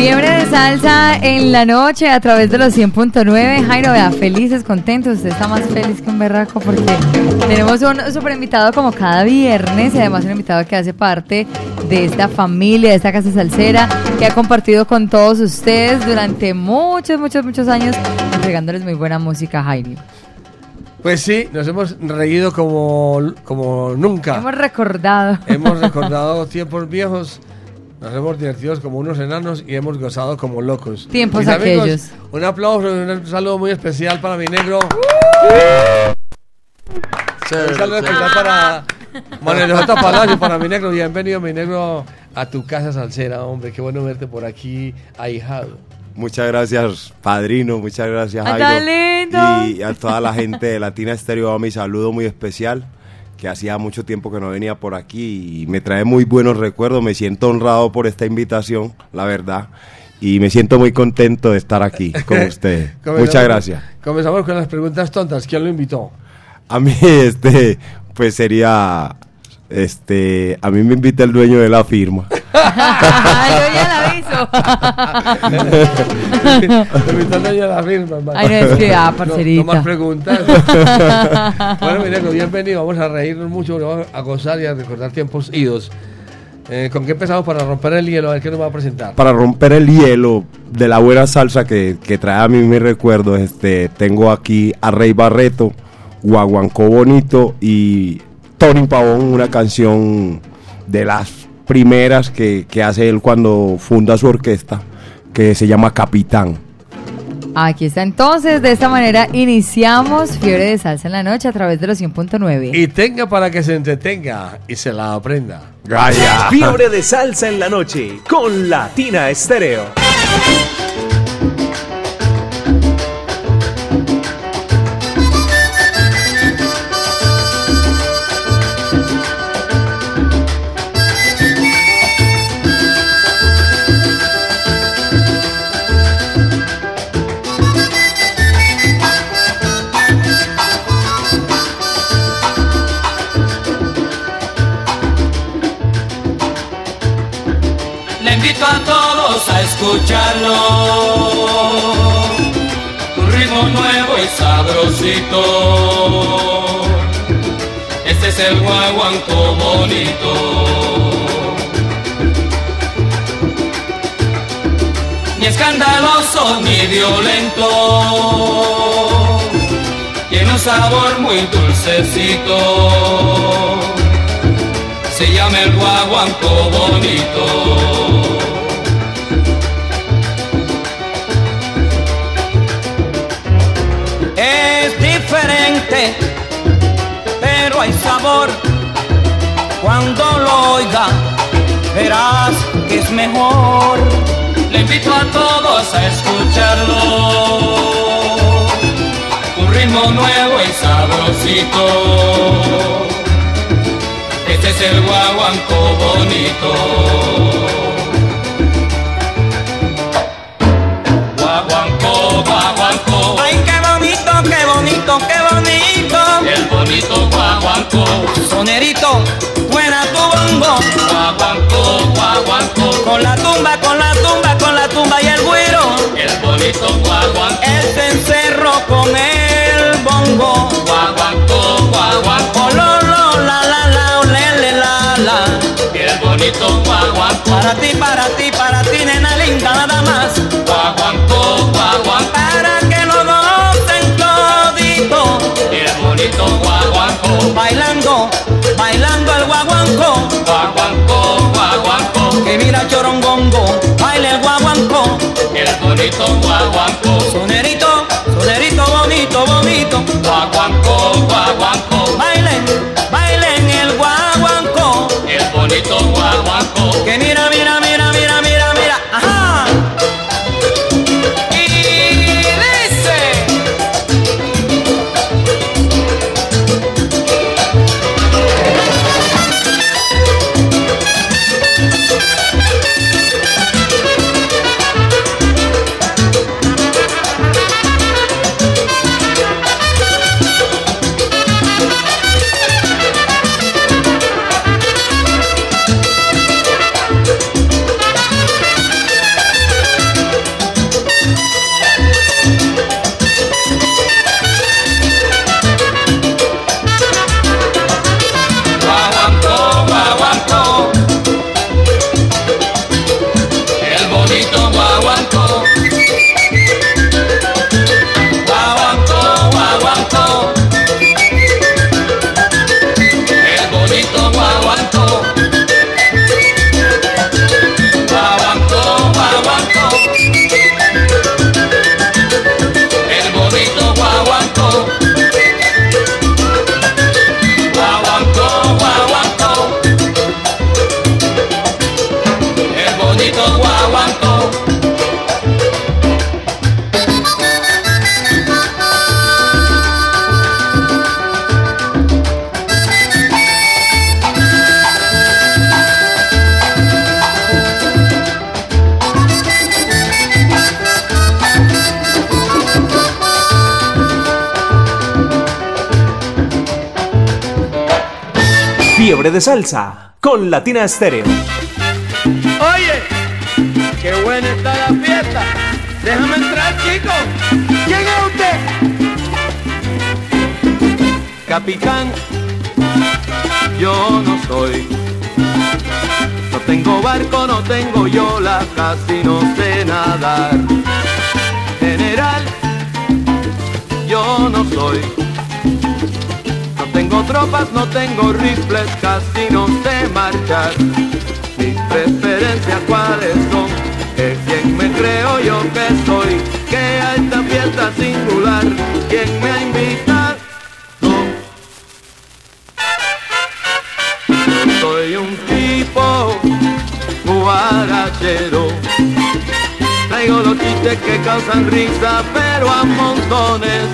Fiebre de salsa en la noche a través de los 100.9. Jairo, vea, felices, contentos. Usted está más feliz que un berraco porque tenemos un super invitado como cada viernes y además un invitado que hace parte de esta familia, de esta casa salsera, que ha compartido con todos ustedes durante muchos, muchos, muchos años, entregándoles muy buena música, Jairo. Pues sí, nos hemos reído como, como nunca. Hemos recordado. Hemos recordado tiempos viejos nos hemos divertido como unos enanos y hemos gozado como locos. Tiempos aquellos. Un aplauso, un saludo muy especial para mi negro. un saludo especial para Manuel Palacio, para mi negro. Bienvenido, mi negro, a tu casa salsera, hombre. Qué bueno verte por aquí, ahijado. Muchas gracias, padrino. Muchas gracias, Jairo. Y a toda la gente de Latina Estéreo, mi saludo muy especial que hacía mucho tiempo que no venía por aquí y me trae muy buenos recuerdos. Me siento honrado por esta invitación, la verdad. Y me siento muy contento de estar aquí con ustedes. Muchas gracias. Comenzamos con las preguntas tontas. ¿Quién lo invitó? A mí, este, pues sería este, a mí me invita el dueño de la firma. Yo ya la aviso. me invita el dueño de la firma, hermano. Ay, no, es que, ah, parcerita. No, más preguntas. bueno, mira, bienvenido. Vamos a reírnos mucho, vamos a gozar y a recordar tiempos idos. Eh, ¿Con qué empezamos para romper el hielo? A ver qué nos va a presentar. Para romper el hielo de la buena salsa que, que trae a mí mi recuerdo, este, tengo aquí a Rey Barreto, Guaguancó Bonito y Tony Pavón, una canción de las primeras que, hace él cuando funda su orquesta, que se llama Capitán. Aquí está entonces, de esta manera iniciamos Fiebre de Salsa en la Noche a través de los 100.9. Y tenga para que se entretenga y se la aprenda. Gaya. Fiebre de Salsa en la Noche con Latina Estéreo. Escucharlo. Un ritmo nuevo y sabrosito. Este es el guaguanco bonito. Ni escandaloso ni violento. Tiene un sabor muy dulcecito. Se llama el guaguanco bonito. Cuando lo oiga, verás que es mejor. Le invito a todos a escucharlo. Un ritmo nuevo y sabrosito. Este es el guaguanco bonito. Sonerito, buena tu bongo. Guaguanco, guaguanco. Con la tumba, con la tumba, con la tumba y el güiro. El bonito guaguanco. El cencerro con el bongo. Guaguanco, guaguanco. Lo, lo, la, la, la, le, la, la. El bonito guaguanco. Para ti, para ti, para ti, guaguanco, guaguanco, que mira chorongongo, baila el guaguanco, el bonito guaguanco, sonerito, sonerito bonito, bonito, guaguanco, guaguanco, De Salsa con Latina Estéreo. Oye, qué buena está la fiesta. Déjame entrar, chico. ¿Quién es usted? Capitán, yo no soy. No tengo barco, no tengo yola, casi no sé nadar. General, yo no soy. Tropas, no tengo rifles, casi no sé marchar. Mis preferencias cuáles son, que quien me creo yo que soy, que a esta fiesta singular, quien me ha invitado. Soy un tipo guarachero. Traigo los chistes que causan risa, pero a montones.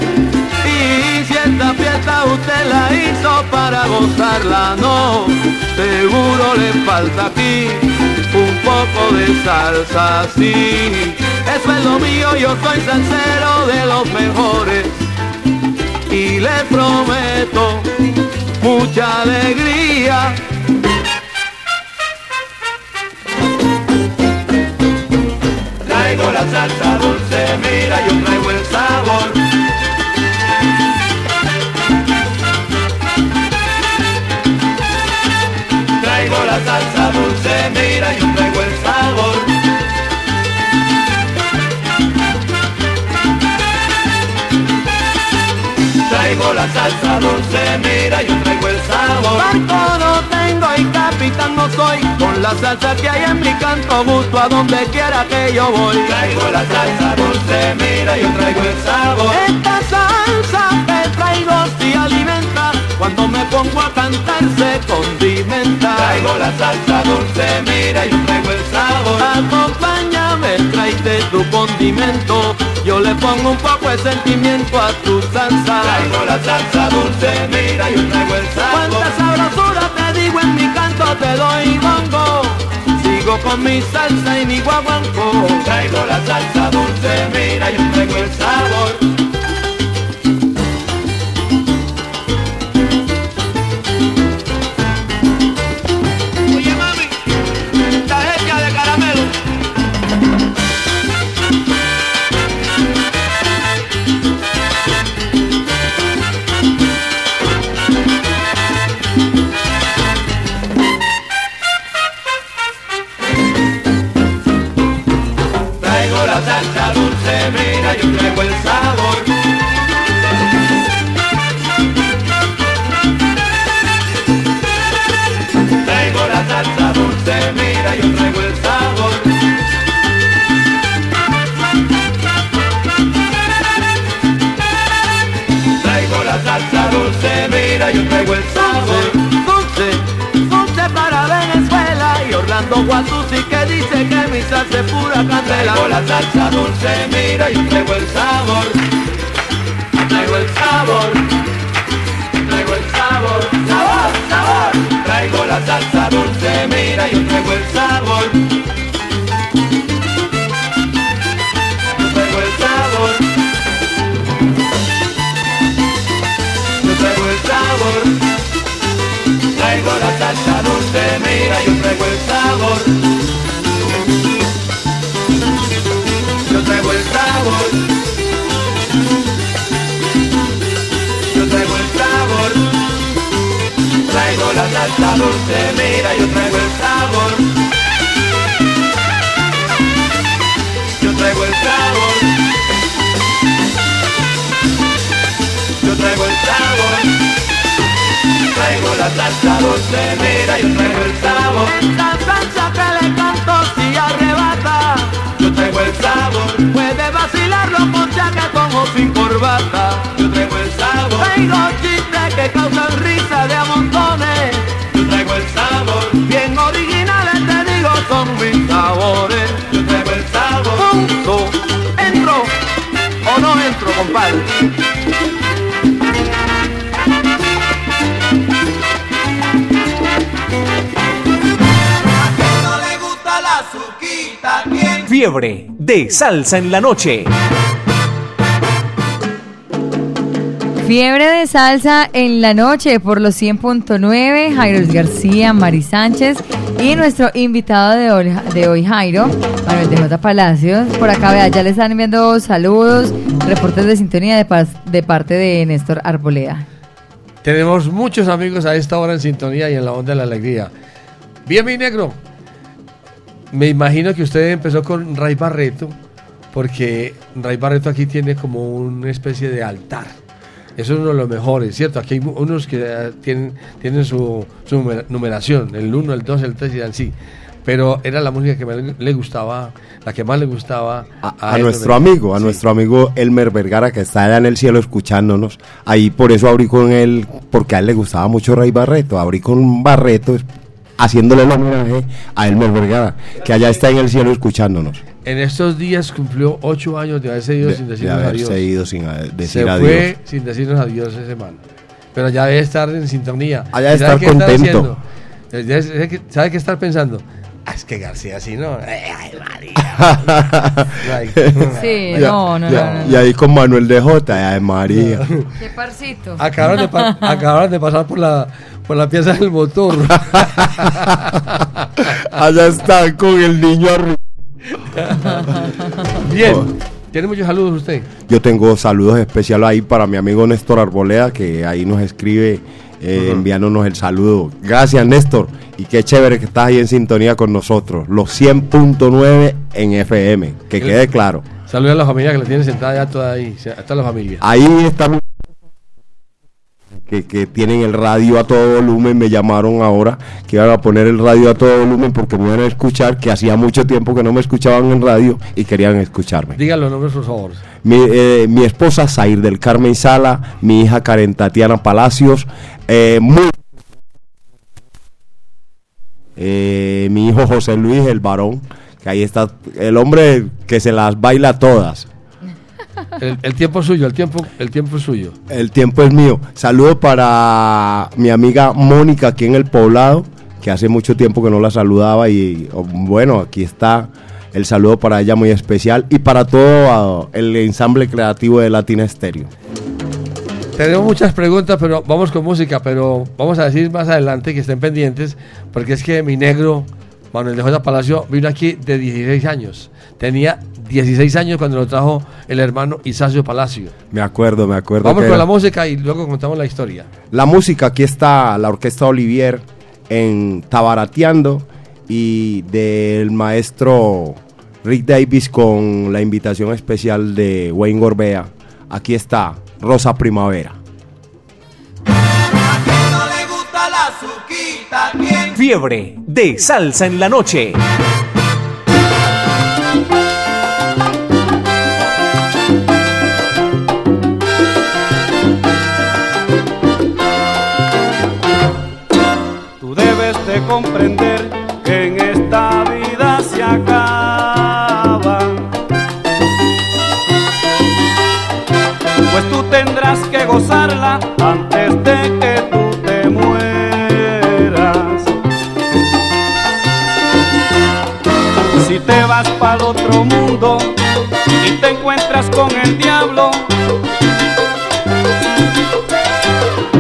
Y si esta fiesta usted la hizo para gozarla, no, seguro le falta aquí un poco de salsa, sí. Eso es lo mío, yo soy salsero de los mejores. Y le prometo mucha alegría. Salsa dulce, mira, yo traigo el sabor. Traigo la salsa dulce, mira, yo traigo el sabor. Barco no tengo y capitán no soy. Con la salsa que hay en mi canto gusto a donde quiera que yo voy. Traigo la salsa dulce, mira, yo traigo el sabor. Esta salsa que traigo si alimenta. Cuando me pongo a cantar se condimenta. Traigo la salsa dulce, mira, yo traigo el sabor. Acompáñame, tráete tu condimento. Yo le pongo un poco de sentimiento a tu salsa. Traigo la salsa dulce, mira, yo traigo el sabor. Cuánta sabrosura te digo en mi canto, te doy bongo. Sigo con mi salsa y mi guaguanco. Traigo la salsa dulce, mira, yo traigo el sabor. Yo traigo el sabor. Dulce, dulce para Venezuela y Orlando Guatusi que dice que mi salsa es pura candela. Traigo la salsa dulce, mira, yo traigo el sabor. Traigo el sabor. Traigo el sabor. Sabor, sabor. Traigo la salsa dulce, mira, yo traigo el sabor. Salsa dulce, mira, yo traigo el sabor. Yo traigo el sabor. Yo traigo el sabor. Traigo la salsa dulce, mira, yo traigo el sabor. Yo traigo el sabor. Traigo la mira, yo traigo el sabor. Que le canto si arrebata. Yo traigo el sabor. Puede vacilarlo con chaquetón o sin corbata. Yo traigo el sabor. Traigo chistes que causan risa de a montones. Yo traigo el sabor. Bien originales te digo son mis sabores. Yo traigo el sabor. Punto. Entro o no entro, compadre. Fiebre de Salsa en la Noche. Fiebre de salsa en la noche por los 100.9, Jairo García, Mari Sánchez y nuestro invitado de hoy, de hoy Jairo, Manuel de J. Palacios. Por acá, vea, ya le están enviando saludos, reportes de sintonía de, de parte de Néstor Arboleda. Tenemos muchos amigos a esta hora en sintonía y en la onda de la alegría. Bien, mi negro. Me imagino que usted empezó con Ray Barreto, porque Ray Barreto aquí tiene como una especie de altar. Eso es uno de los mejores, ¿cierto? Aquí hay unos que eh, tienen, tienen su, su numer- numeración, el 1, el 2, el 3 y así. Pero era la música que más le- gustaba, la que más le gustaba a, nuestro amigo, a Sí. nuestro amigo Elmer Vergara que está allá en el cielo escuchándonos. Ahí por eso abrí con él, porque a él le gustaba mucho Ray Barreto. Abrí con Barreto haciéndole el homenaje a Elmer Vergara, que allá está en el cielo escuchándonos. En estos días cumplió ocho años de haberse ido De, sin de decirnos haberse adiós. ido sin a- decir se adiós. fue sin decirnos adiós esa semana. Pero ya debe estar en sintonía. Allá debe ¿Y sabe estar contento. Ya ¿Sabe qué, estar pensando? Ah, es que García sí, ¿no? Eh, Ay, María. Sí, no, no, ya, no, no. Y ahí con Manuel de J, ay María. Qué parcito. Acabaron de, pa- acabaron de pasar por la, por la pieza del motor. allá está con el niño arriba. Bien. Oh. ¿Tiene muchos saludos usted? Yo tengo saludos especiales ahí para mi amigo Néstor Arboleda, que ahí nos escribe eh, enviándonos el saludo. Gracias, Néstor. Y qué chévere que estás ahí en sintonía con nosotros. Los 100.9 en FM, que quede claro. Saludos a la familia que la tiene sentada ya toda ahí. A toda la familia. Ahí estamos. Que, que tienen el radio a todo volumen, me llamaron ahora que iban a poner el radio a todo volumen porque me iban a escuchar, que hacía mucho tiempo que no me escuchaban en radio y querían escucharme. Digan los nombres, por favor. Mi, eh, mi esposa Zair del Carmen Sala, mi hija Karen Tatiana Palacios, eh, muy- eh, mi hijo José Luis, el varón, que ahí está, el hombre que se las baila todas. El, el tiempo es suyo, el tiempo, el tiempo es suyo. El tiempo es mío. Saludo para mi amiga Mónica aquí en el poblado, que hace mucho tiempo que no la saludaba y oh, bueno, aquí está el saludo para ella muy especial y para todo ah, el ensamble creativo de Latina Estéreo. Tenemos muchas preguntas, pero vamos con música, pero vamos a decir más adelante que estén pendientes, porque es que mi negro, Manuel de J. Palacio, vino aquí de 16 años. Tenía 16 años cuando lo trajo el hermano Isacio Palacio. Me acuerdo, me acuerdo. Vamos que con la música y luego contamos la historia. La música, aquí está la Orquesta Olivier en Tabarateando y del maestro Rick Davis con la invitación especial de Wayne Gorbea. Aquí está Rosa Primavera. no le gusta la ¿quién? Fiebre de salsa en la noche. Tú debes de comprender que en esta vida se acaba. Pues tú tendrás que gozarla antes de vas para otro mundo y te encuentras con el diablo,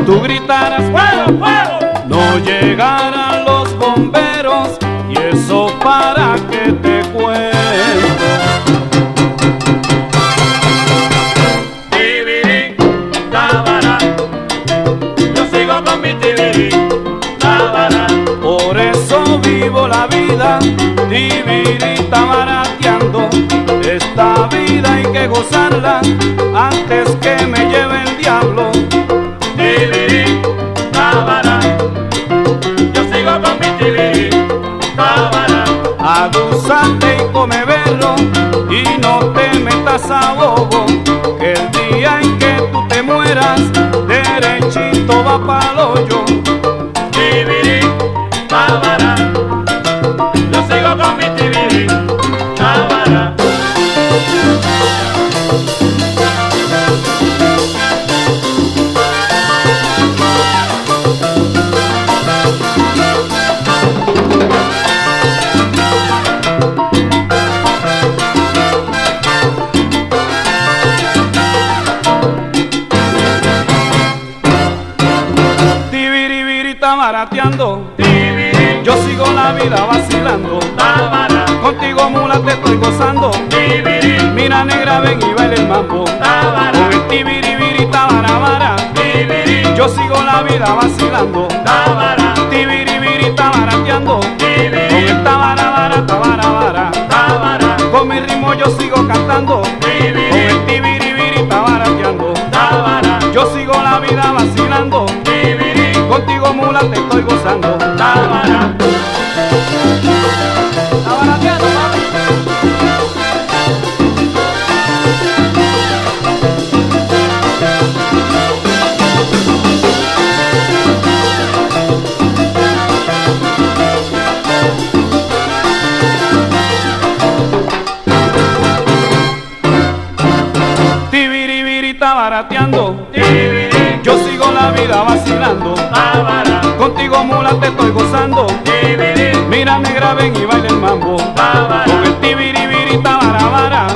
tú gritarás fuego, fuego. No llegarán los bomberos y eso para que te tábara, yo sigo con mi tibirí, la vida, tibirí, tabarateando. Esta vida hay que gozarla antes que me lleve el diablo. Tábara, yo sigo con mi tibirí, tábara. Aguzate y come berro y no te metas a bobo. que El día en que tú te mueras, la vida vacilando. Tibiribiri tabarateando. Con el tabara bara tabara bara. Con mi ritmo yo sigo cantando. Con el tibiribiri tabarateando. Yo sigo la vida vacilando. Contigo mula te estoy gozando. Contigo mula te estoy gozando. Mira negra ven y baila el mambo. Con el tibiribiri tabara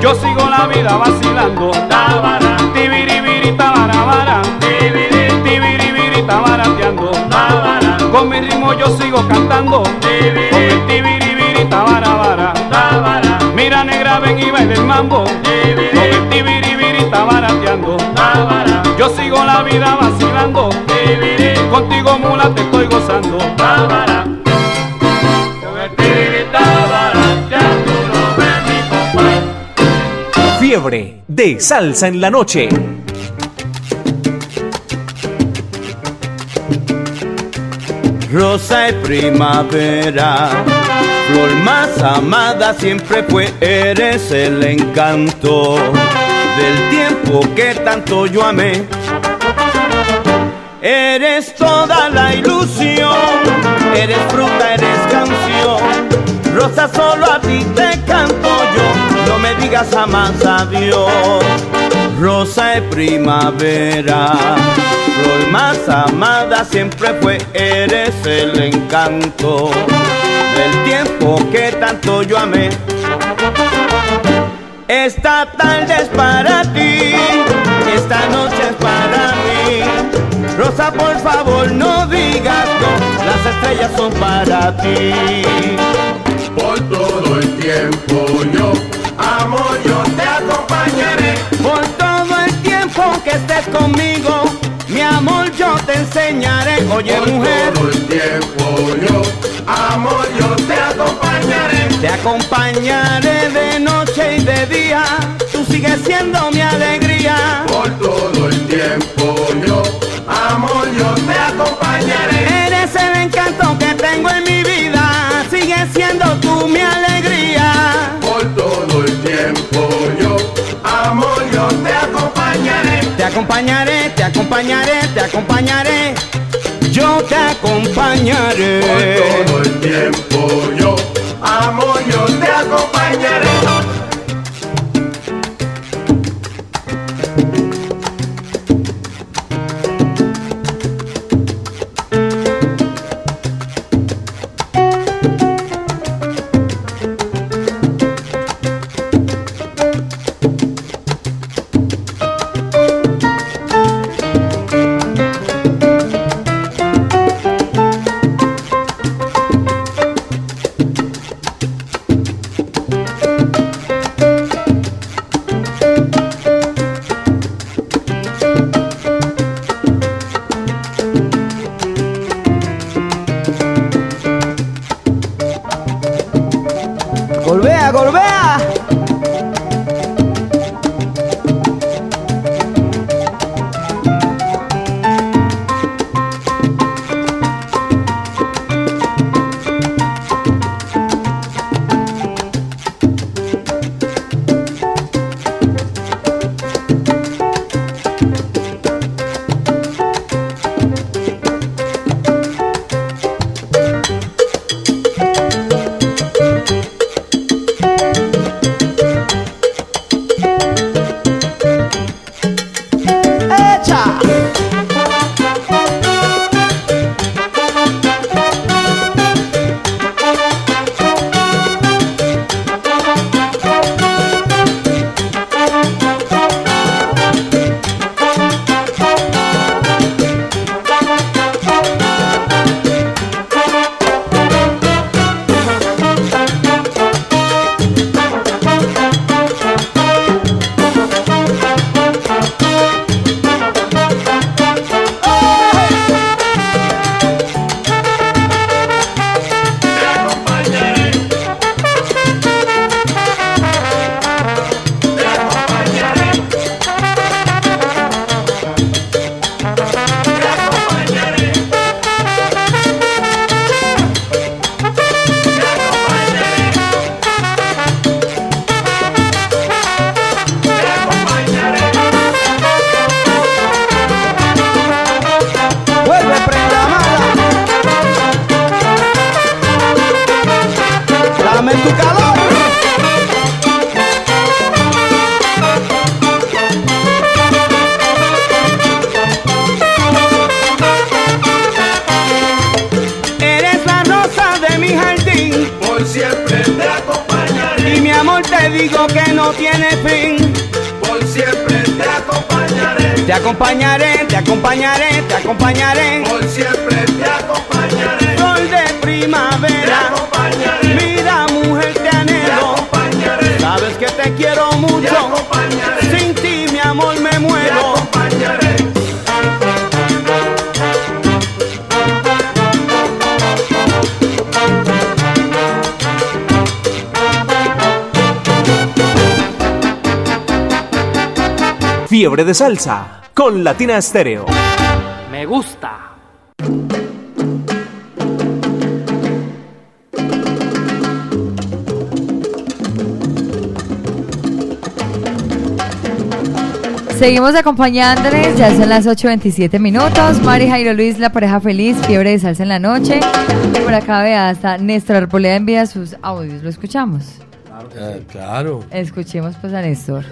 Yo sigo la vida vacilando. Tibiribiri tabara Tibiribiri tabarateando. Con mi ritmo yo sigo cantando. Con el tibiribiri tabara Mira negra ven y baila el mambo. Con el tibiribiri tabarateando. Yo sigo la vida vacilando. Contigo mula te estoy gozando. Con el tibiri tabarateando, lo ven mi compadre. Fiebre de salsa en la noche. Rosa de primavera, flor más amada siempre fue, eres el encanto del tiempo que tanto yo amé. Eres la ilusión, eres fruta, eres canción. Rosa, solo a ti te canto yo, no me digas jamás adiós. Rosa de primavera, flor más amada siempre fue, eres el encanto del tiempo que tanto yo amé. Esta tarde es para ti, esta noche es para mí. Rosa, por favor, no digas no, las estrellas son para ti. Por todo el tiempo yo, amor, yo te acompañaré. Por todo el tiempo que estés conmigo, mi amor, yo te enseñaré. Oye, Por mujer, todo el tiempo yo, amor, yo te acompañaré. te acompañaré de noche y de día. Tú sigues siendo mi alegría. Por todo el acompañaré. Te acompañaré, te acompañaré. Yo te acompañaré. Por todo el tiempo yo, Fiebre de salsa con Latina Estéreo. Me gusta. Seguimos acompañándoles, ya son las 8.27 minutos. Mari Jairo Luis, la pareja feliz, fiebre de salsa en la noche. Y por acá vea, hasta Néstor Arboleda envía sus audios, ¿lo escuchamos? Eh, claro. Escuchemos pues a Néstor.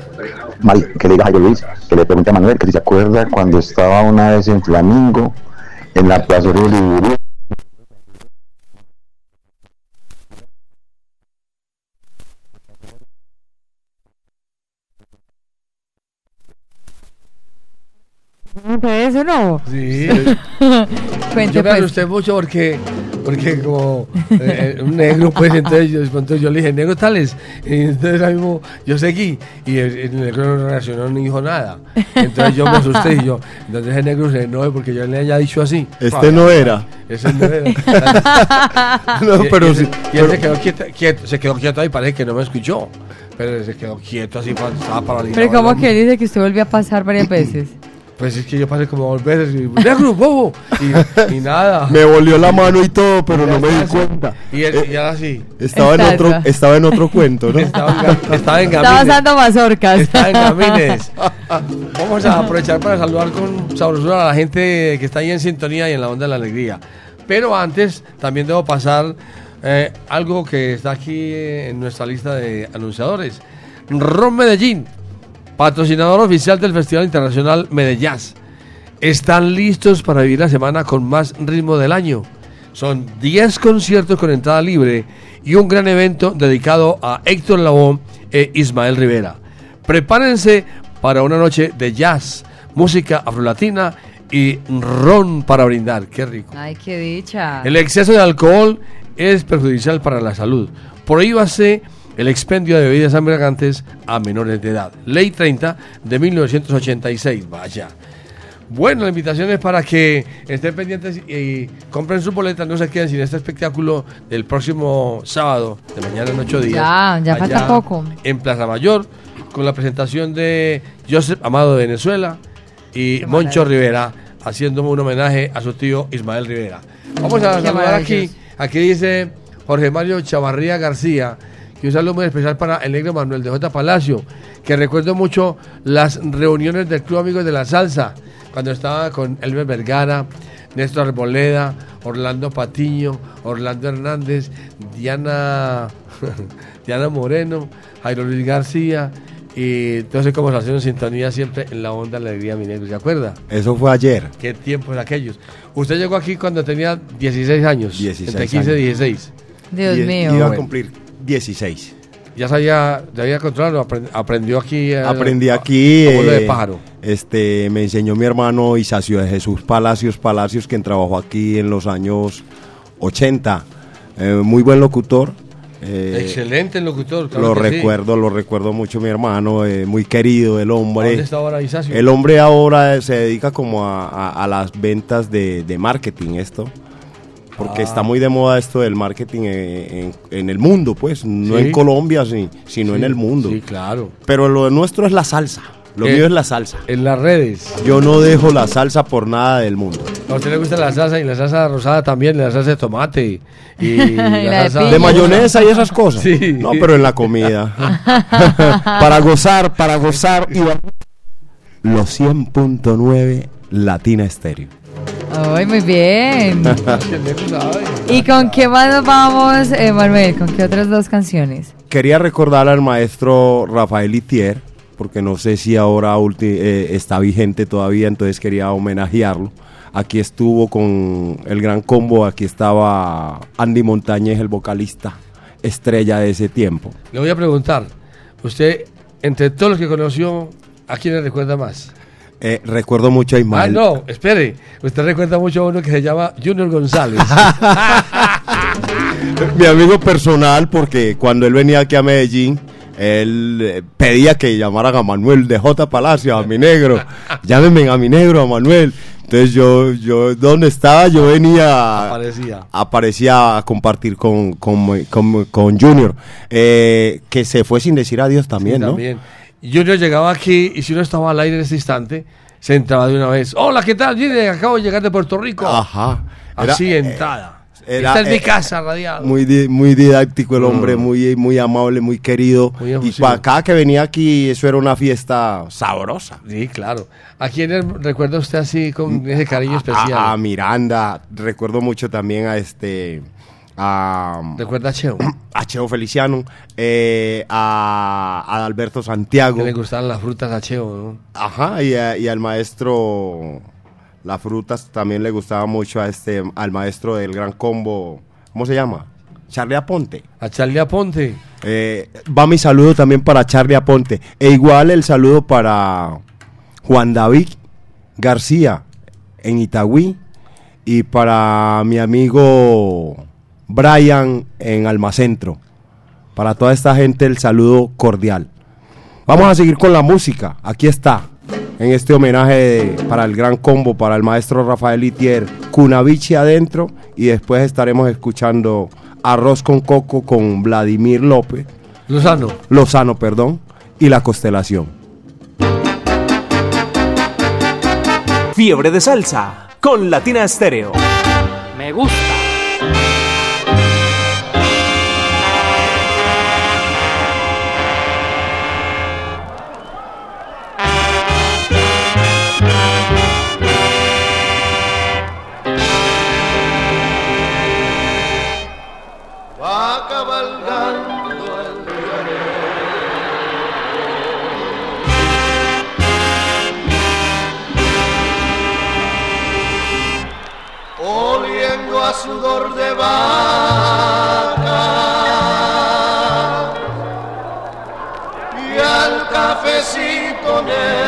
Mari, que le diga Jairo Luis, le pregunte a Manuel, que si se acuerda cuando estaba una vez en Flamingo, en la Plaza de. Sí. Cuente yo me pues. asusté mucho porque, porque como eh, un negro, pues entonces yo, entonces yo le dije, negro tales. Y entonces ahora mismo yo seguí y el, el negro no reaccionó ni dijo nada. Entonces yo me asusté y yo, entonces el negro se no porque yo le haya dicho así. Este no era. Ese no era. No, Y- pero y, sí, y él pero- se quedó quieto, quieto- se quedó quieto ahí, parece que no me escuchó. Pero se quedó quieto así, estaba paralizado. Pero como que dice que usted volvió a pasar varias veces. Pues es que yo pasé como dos veces y, negro, bobo. Y, y nada. Me volvió la mano y todo, pero Ya no me di está, cuenta. Y, él, y ahora sí. Estaba en otro, estaba en otro cuento, ¿no? Estaba en, estaba en Estaba Gamines. usando mazorcas. Estaba en Gamines. Vamos a aprovechar para saludar con sabrosura a la gente que está ahí en sintonía y en la onda de la alegría. Pero antes también debo pasar eh, algo que está aquí en nuestra lista de anunciadores. Ron Medellín, patrocinador oficial del Festival Internacional Medellín. Están listos para vivir la semana con más ritmo del año. Son 10 conciertos con entrada libre y un gran evento dedicado a Héctor Lavoe e Ismael Rivera. Prepárense para una noche de jazz, música afrolatina y ron para brindar. Qué rico. Ay, qué dicha. El exceso de alcohol es perjudicial para la salud. Prohíbase el expendio de bebidas embriagantes a menores de edad. Ley 30 de 1986. Vaya. Bueno, la invitación es para que estén pendientes y, compren sus boletas, no se queden sin este espectáculo del próximo sábado, de mañana en ocho días. Ya, ya falta poco. En Plaza Mayor, con la presentación de Joseph Amado de Venezuela y Qué Moncho maravilla. Rivera, haciendo un homenaje a su tío Ismael Rivera. Vamos a saludar aquí. Aquí dice Jorge Mario Chavarría García, que un saludo muy especial para el negro Manuel de J. Palacio, que recuerdo mucho las reuniones del Club Amigos de la Salsa, cuando estaba con Elmer Vergara, Néstor Arboleda, Orlando Patiño, Orlando Hernández, Diana, Diana Moreno, Jairo Luis García, y entonces como se hacen en sintonía siempre en la onda de la alegría, mi negro, ¿se acuerda? Eso fue ayer. ¿Qué tiempos aquellos? Usted llegó aquí cuando tenía 16 años. 16 Entre 15 y años. 16. Dios Y- mío. Iba a cumplir 16. Ya sabía, sabía controlar, o aprend- aprendió aquí. eh, Aprendí a- aquí. a vuelo de eh, pájaro. Este, me enseñó mi hermano Isacio de Jesús Palacios Palacios, quien trabajó aquí en los años 80. Eh, muy buen locutor. eh, Excelente locutor. claro lo sí. recuerdo, lo recuerdo mucho mi hermano, eh, muy querido el ¿A hombre. ¿Dónde está ahora Isacio? El hombre ahora se dedica como a, a- a las ventas de, de marketing esto. Porque Ah. está muy de moda esto del marketing en, en- en el mundo, pues. No Sí. en Colombia, sí, sino en el mundo. Sí, claro. Pero lo nuestro es la salsa. Lo Eh, mío es la salsa. En las redes. Yo no dejo la salsa por nada del mundo. A usted le gusta la salsa y la salsa rosada también, la salsa de tomate y, y la de salsa piña. De mayonesa y esas cosas. Sí. No, pero en la comida. para gozar, para gozar y los 100.9 Latina Estéreo. Ay, muy bien. ¿Y con qué más nos vamos, eh, Manuel? ¿Con qué otras dos canciones? Quería recordar al maestro Rafael Itier, porque no sé si ahora ulti- eh, está vigente todavía, entonces quería homenajearlo. Aquí estuvo con el gran combo, aquí estaba Andy Montañez, el vocalista estrella de ese tiempo. Le voy a preguntar, Usted, entre todos los que conoció, ¿a quién le recuerda más? Eh, recuerdo mucho a Ah, Ismael. no, espere. Usted recuerda mucho a uno que se llama Junior González. Mi amigo personal, porque cuando él venía aquí a Medellín, él eh, pedía que llamaran a Manuel de J. Palacio, a mi negro. Llámenme a mi negro, a Manuel. Entonces yo, yo, ¿dónde estaba? Yo venía, Aparecía. aparecía a compartir con, con, con- con Junior, eh, que se fue sin decir adiós también, ¿no? También. Junior llegaba aquí y si uno estaba al aire en ese instante, se entraba de una vez. Hola, ¿qué tal? Junior, acabo de llegar de Puerto Rico. Ajá. Era- Así, eh, entrada. era, Esta es mi eh, casa, radial. Muy, di- muy didáctico el hombre, Mm. muy, muy amable, muy querido. Muy y efusivo. pa- cada que venía aquí, eso era una fiesta sabrosa. Sí, claro. ¿A quién recuerda usted así con ese cariño especial? A, a Miranda, recuerdo mucho también a este. A, ¿Recuerda a Cheo? a Cheo Feliciano, eh, a, a Alberto Santiago. Que le gustaban las frutas a Cheo, ¿no? Ajá, y, a- y al maestro. Las frutas también le gustaba mucho a este, al maestro del gran combo. ¿Cómo se llama? Charlie Aponte. A Charlie Aponte. Eh, va mi saludo también para Charlie Aponte. E igual el saludo para Juan David García en Itagüí. Y para mi amigo Brian en Almacentro. Para toda esta gente el saludo cordial. Vamos a seguir con la música. Aquí está. En este homenaje de- para el gran combo, para el maestro Rafael Itier, Cunavichi adentro. Y después estaremos escuchando Arroz con Coco con Vladimir López. Lozano. Lozano, perdón. Y la constelación. Fiebre de salsa con Latina Estéreo. Me gusta. De vaca y al cafecito negro.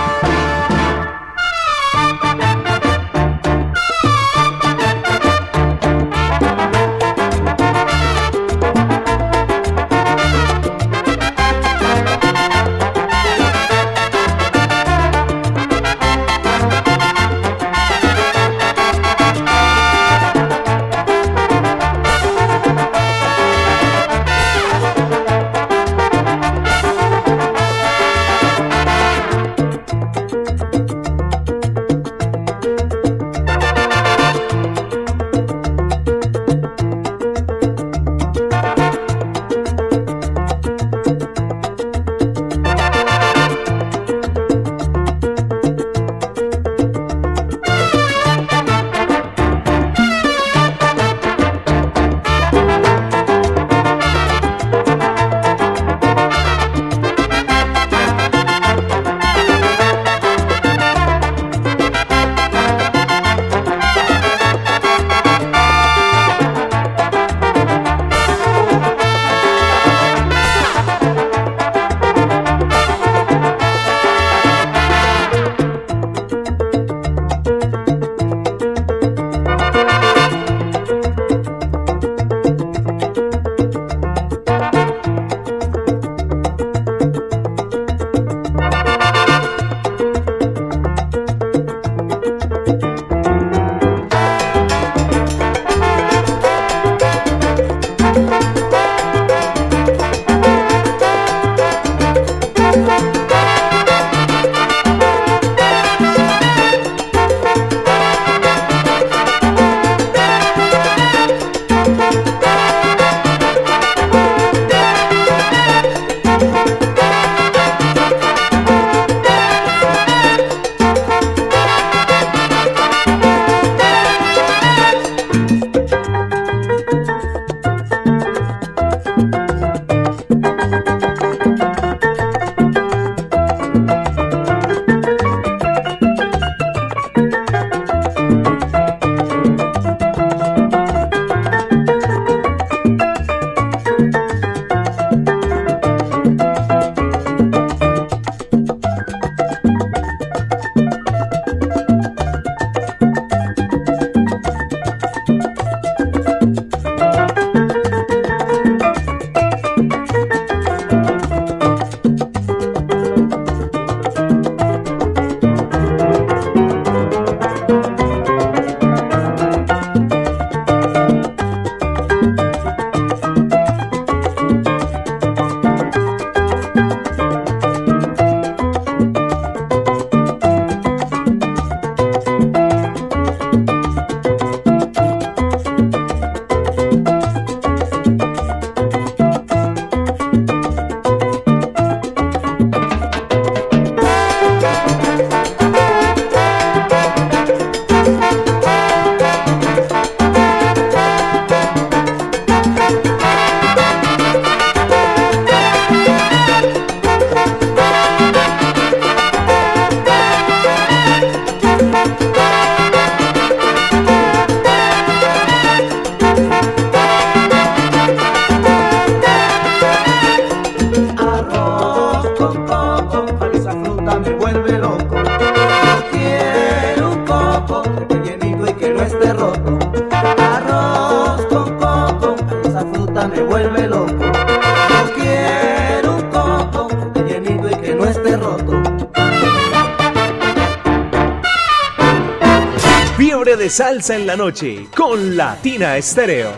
En la noche con Latina Estéreo.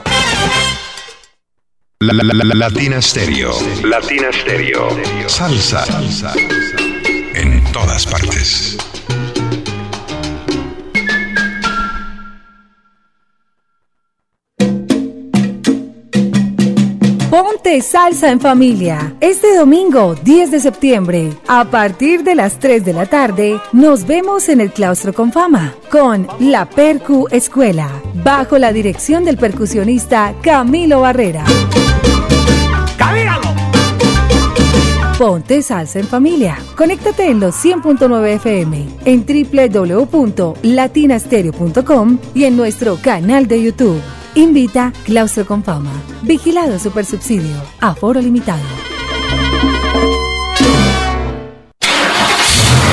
La, la, la, la- Latina Stereo. Latina Stereo. Salsa. Salsa. En todas partes. Salsa en familia. Este domingo, 10 de septiembre, a partir de las 3 de la tarde, nos vemos en el Claustro con Fama con la Percu Escuela, bajo la dirección del percusionista Camilo Barrera. Ponte salsa en familia. Conéctate en los 100.9 FM, en www.latinastereo.com y en nuestro canal de YouTube. Invita Claustro con Fama. Vigilado Super Subsidio. Aforo limitado.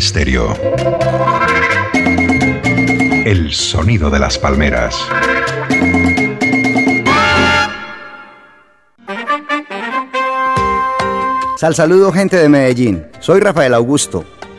Stereo. El sonido de las palmeras. Sal saludo gente de Medellín. Soy Rafael Augusto,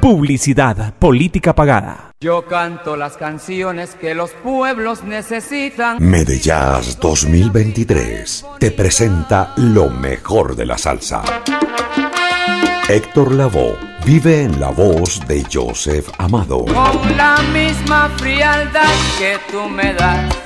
Publicidad, política pagada. Yo canto las canciones que los pueblos necesitan. Medellas 2023 te presenta lo mejor de la salsa. Héctor Lavoe vive en la voz de Joseph Amado, Con la misma frialdad que tú me das.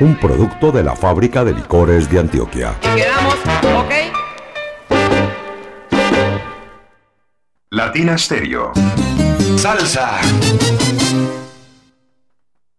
un producto de la fábrica de licores de Antioquia. Quedamos, ¿ok? Latina Stereo. Salsa.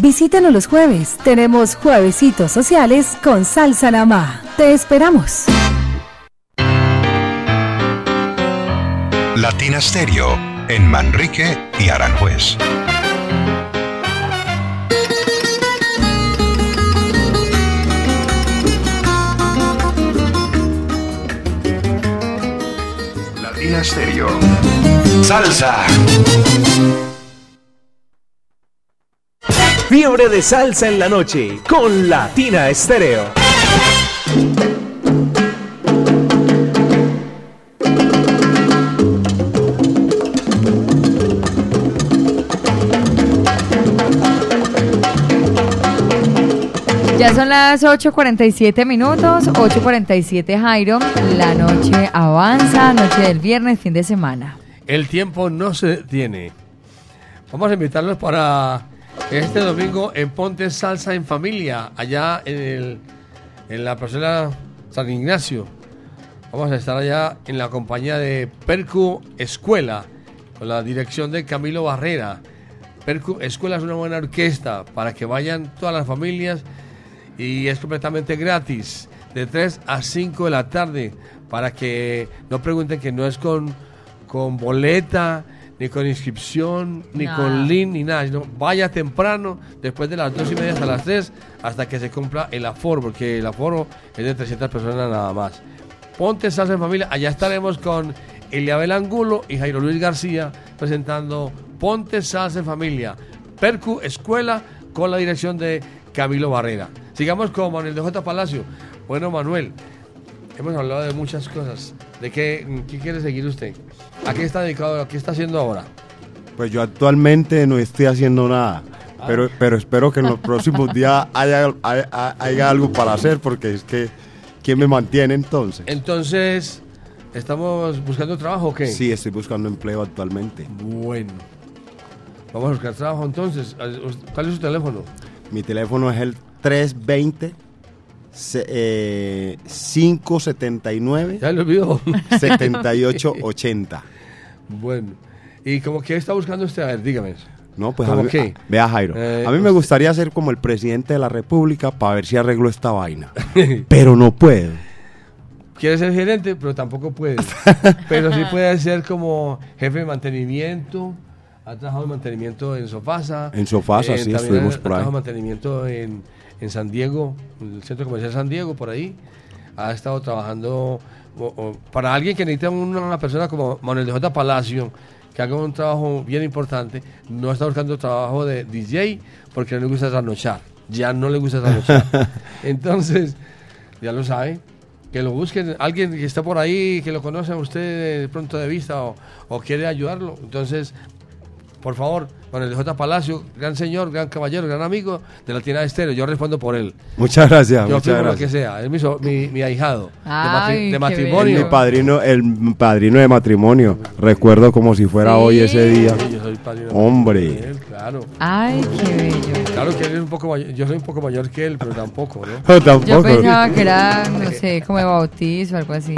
Visítanos los jueves. Tenemos juevesitos sociales con salsa namá. Te esperamos. Latina Stereo en Manrique y Aranjuez. Latina Stereo. Salsa. Fiebre de salsa en la noche con Latina Estéreo. Ya son las 8.47 minutos, 8.47 Jairo, la noche avanza, noche del viernes, fin de semana. El tiempo no se detiene. Vamos a invitarlos para este domingo en Ponte Salsa en Familia, allá en, el, en la parcela San Ignacio. Vamos a estar allá en la compañía de Percu Escuela, con la dirección de Camilo Barrera. Percu Escuela es una buena orquesta para que vayan todas las familias y es completamente gratis, de 3 a 5 de la tarde, para que no pregunten que no es con, con boleta, ni con inscripción, ni con link, ni nada. sino vaya temprano, después de las 2 y media hasta las 3, hasta que se cumpla el aforo, porque el aforo es de 300 personas nada más. Ponte Salsa en Familia, allá estaremos con Eliabel Angulo y Jairo Luis García presentando Ponte Salsa en Familia, Percu Escuela, con la dirección de Camilo Barrera. Sigamos con Manuel de J. Palacio. Bueno, Manuel, hemos hablado de muchas cosas. ¿De qué, qué quiere seguir usted? ¿A qué está dedicado? ¿A qué está haciendo ahora? Pues yo actualmente no estoy haciendo nada. Pero, pero espero que en los próximos días haya, haya, haya algo para hacer, porque es que, ¿quién me mantiene entonces? Entonces, ¿estamos buscando trabajo o qué? Sí, estoy buscando empleo actualmente. Bueno. Vamos a buscar trabajo entonces. ¿Cuál es su teléfono? Mi teléfono es el 320 se- eh, 579 Ya lo olvidó. 7880. Bueno. ¿Y como que está buscando usted? A ver, dígame. No, pues a ¿Cómo mí, qué? vea Jairo, Eh, a mí me usted- gustaría ser como el presidente de la república para ver si arreglo esta vaina. pero no puedo. Quiere ser gerente, pero tampoco puede. pero sí puede ser como jefe de mantenimiento. Ha trabajado en mantenimiento en Sofasa. En Sofasa, sí, también estuvimos ha, por ha ahí. trabajado mantenimiento en, en San Diego, en el Centro Comercial San Diego, por ahí. Ha estado trabajando o- o- para alguien que necesita una, persona como Manuel de J. Palacio, que haga un trabajo bien importante, no está buscando trabajo de DJ porque no le gusta trasnochar. Ya no le gusta trasnochar. Entonces, ya lo sabe. Que lo busquen, alguien que está por ahí, que lo conoce a usted de pronto de vista o, o quiere ayudarlo. Entonces, por favor, Manuel J. Palacio, gran señor, gran caballero, gran amigo de la tienda de estéreo. Yo respondo por él. Muchas gracias, Yo muchas lo que sea. Es mi, so- mi, mi ahijado. de Ay, matri- de, matrimonio. Mi padrino, el padrino de matrimonio. Recuerdo como si fuera hoy ese día. Sí, yo soy padrino de Hombre. Claro. Ay, qué bello. Claro que él es un poco mayor. Yo soy un poco mayor que él, pero tampoco, ¿no? No, tampoco. Yo pensaba que era, no sé, como de bautizo o algo así.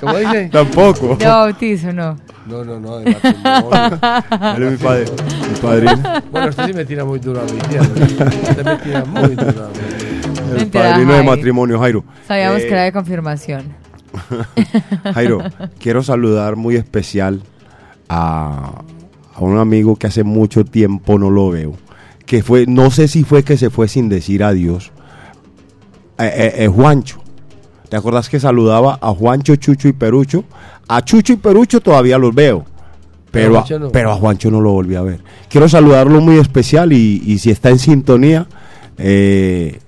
¿Cómo dice? Tampoco. De bautizo, no. No, no, no, de matrimonio. Él es mi, padre, mi padrino. Bueno, usted sí me tira muy duro a mí, tía. Usted me tira muy duro a mí. El padrino de matrimonio, Jairo. Sabíamos Eh, que era de confirmación. Jairo, quiero saludar muy especial a, a un amigo que hace mucho tiempo no lo veo. Que fue, no sé si fue que se fue sin decir adiós. Eh, eh, eh, Juancho. ¿Te acuerdas que saludaba a Juancho, Chucho y Perucho? A Chucho y Perucho todavía los veo. Pero, a, Juancho no. pero a Juancho no lo volví a ver. Quiero saludarlo muy especial y, y si está en sintonía, eh,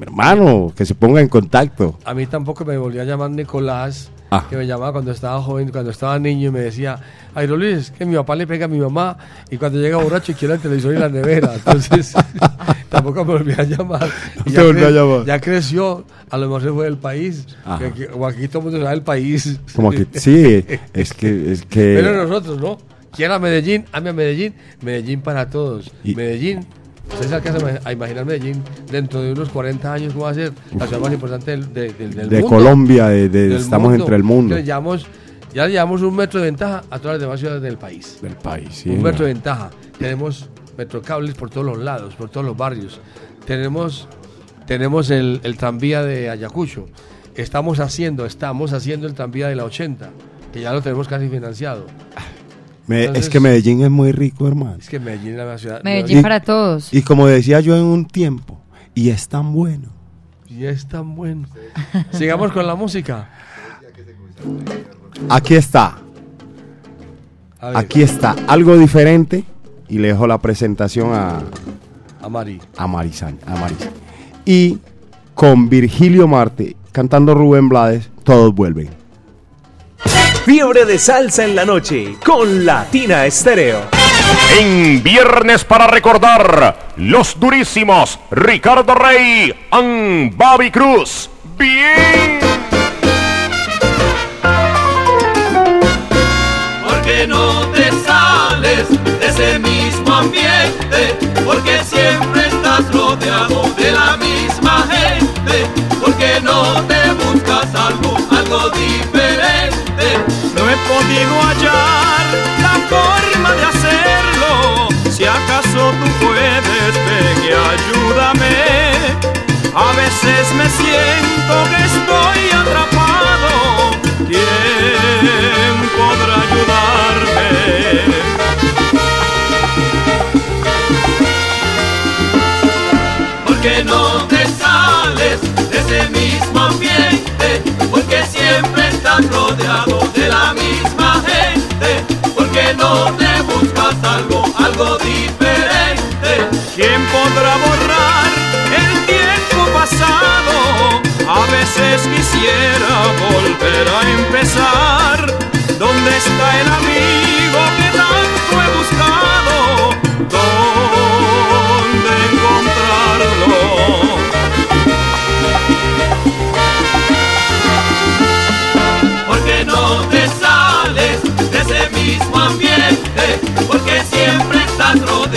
hermano, que se ponga en contacto. A mí tampoco me volvió a llamar Nicolás, Ah. que me llamaba cuando estaba joven, cuando estaba niño y me decía, Jairo Luis, que mi papá le pega a mi mamá y cuando llega borracho quiere el televisor y la nevera. Entonces, tampoco me volvió a llamar. Y te volvió a cre- llamar. Ya creció, a lo mejor se fue del país. Ajá. que aquí- o aquí todo el mundo sabe el país. Como que sí, es que es que Pero nosotros, ¿no? Quiera Medellín, ame a Medelln, Medellín para todos. Y- Medellín, ustedes alcanzan a ima- a imaginar Medellín dentro de unos 40 años, ¿cómo va a ser la ciudad más importante del, de- del- del de mundo? Colombia, de, Del estamos mundo. entre el mundo. Ya llevamos, ya llevamos un metro de ventaja a todas las demás ciudades del país. Del país, sí. un metro de ventaja. Tenemos metrocables por todos los lados, por todos los barrios. Tenemos, tenemos el, el tranvía de Ayacucho. Estamos haciendo, estamos haciendo el tranvía de la 80, que ya lo tenemos casi financiado. Me- es que Medellín es muy rico, hermano. Es que Medellín es la ciudad. Medellín para todos. Y como decía yo en un tiempo, y es tan bueno. Y es tan bueno. Sigamos con la música. Aquí está. Aquí está. Algo diferente. Y le dejo la presentación a, a Mari. a Marizán. A Marizán. Y con Virgilio Marte cantando Rubén Blades, todos vuelven. Fiebre de salsa en la noche con Latina Estéreo. En Viernes para recordar, los durísimos Ricardo Rey y Bobby Cruz. Bien. porque no te sales de ese mismo ambiente, porque siempre estás rodeado de la misma gente, porque no te buscas algo, algo diferente. Podido hallar la forma de hacerlo. Si acaso tú puedes, ven y ayúdame. A veces me siento que estoy atrapado. ¿Quién podrá ayudarme? porque no te sales de ese mismo ambiente, porque siempre estás rodeado de la misma porque no te buscas algo, algo diferente. ¿Quién podrá borrar el tiempo pasado? A veces quisiera volver a empezar. ¿Dónde está el amigo que tanto mismo ambiente, porque siempre estás rodeado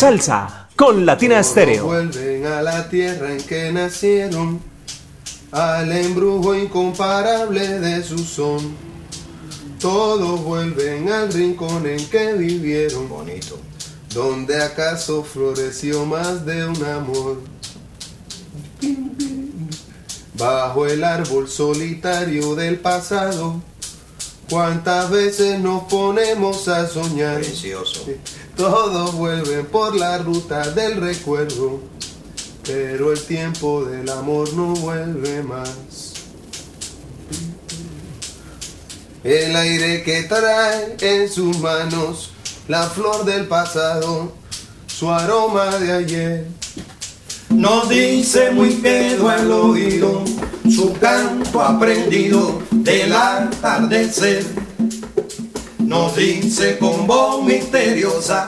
salsa con Latina Stereo. Vuelven a la tierra en que nacieron, al embrujo incomparable de su son. Todos vuelven al rincón en que vivieron. Bonito. Donde acaso floreció más de un amor. bajo el árbol solitario del pasado. ¿Cuántas veces nos ponemos a soñar? Precioso. Todos vuelven por la ruta del recuerdo, pero el tiempo del amor no vuelve más. El aire que trae en sus manos la flor del pasado, su aroma de ayer. Nos dice muy quedo al oído su canto aprendido del atardecer. Nos dice con voz misteriosa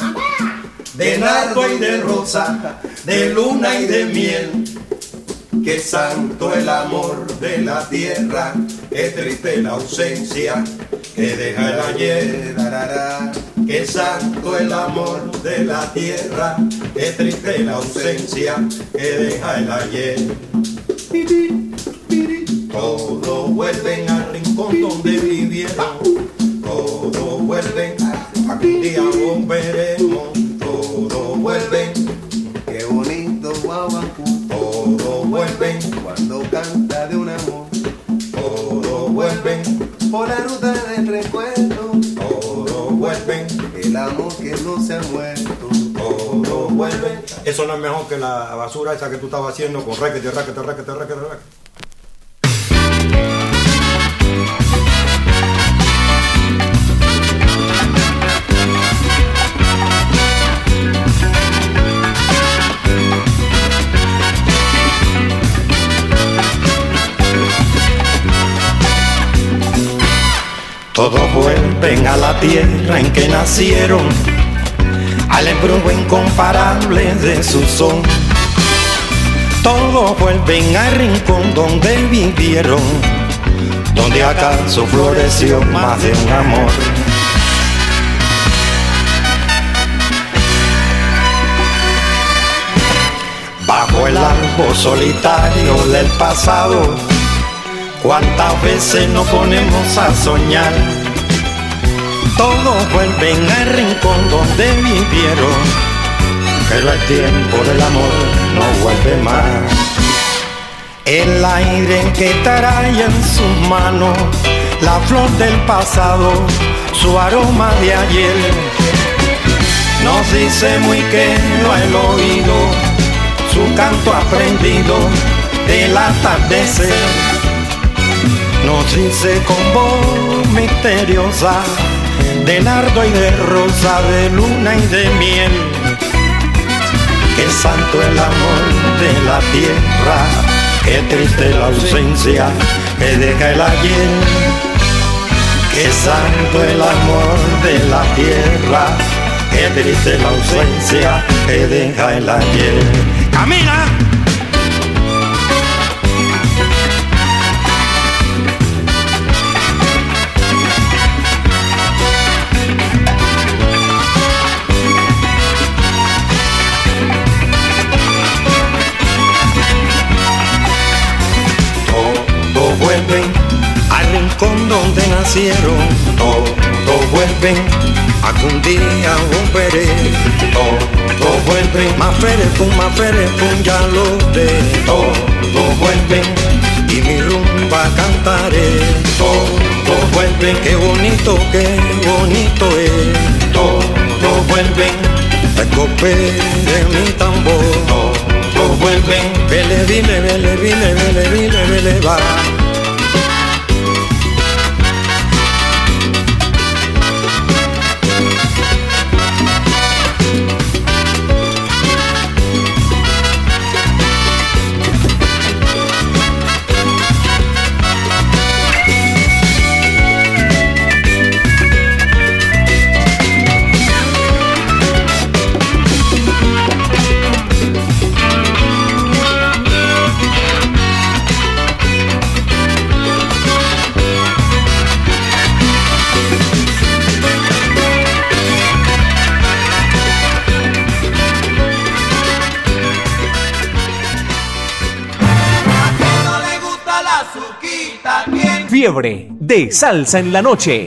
de nardo y de rosa, de luna y de miel. Que santo el amor de la tierra, que triste la ausencia que deja el ayer. Que santo el amor de la tierra, que triste la ausencia que deja el ayer. Todos vuelven al rincón donde vivieron, no se ha muerto. todos vuelven. Eso no es mejor que la basura esa que tú estabas haciendo con raquete, raquete, raquete, raquete, raquete. Todos vuelven a la tierra en que nacieron, al embrujo incomparable de su son. Todos vuelven al rincón donde vivieron, donde acaso floreció más de un amor. Bajo el árbol solitario del pasado, cuántas veces nos ponemos a soñar. Todos vuelven al rincón donde vivieron, pero el tiempo del amor no vuelve más. El aire que trae en sus manos, la flor del pasado, su aroma de ayer, nos dice muy quedo al oído, su canto aprendido del atardecer. Nos dice con voz misteriosa, de nardo y de rosa, de luna y de miel, que santo el amor de la tierra, que triste la ausencia que deja el ayer, que santo el amor de la tierra, que triste la ausencia que deja el ayer. ¡Camina! Rincón donde nacieron. Todos vuelven a que un día volveré. Todos vuelven, más fere pum, más fere pum, ya lo de. Todos vuelven y mi rumba cantaré. Todos vuelven, qué bonito, qué bonito es. Todos vuelven, escopé de mi tambor. Todos vuelven, vele, vile, vele, vile, vele, vile, vele, va. Fiebre de salsa en la noche.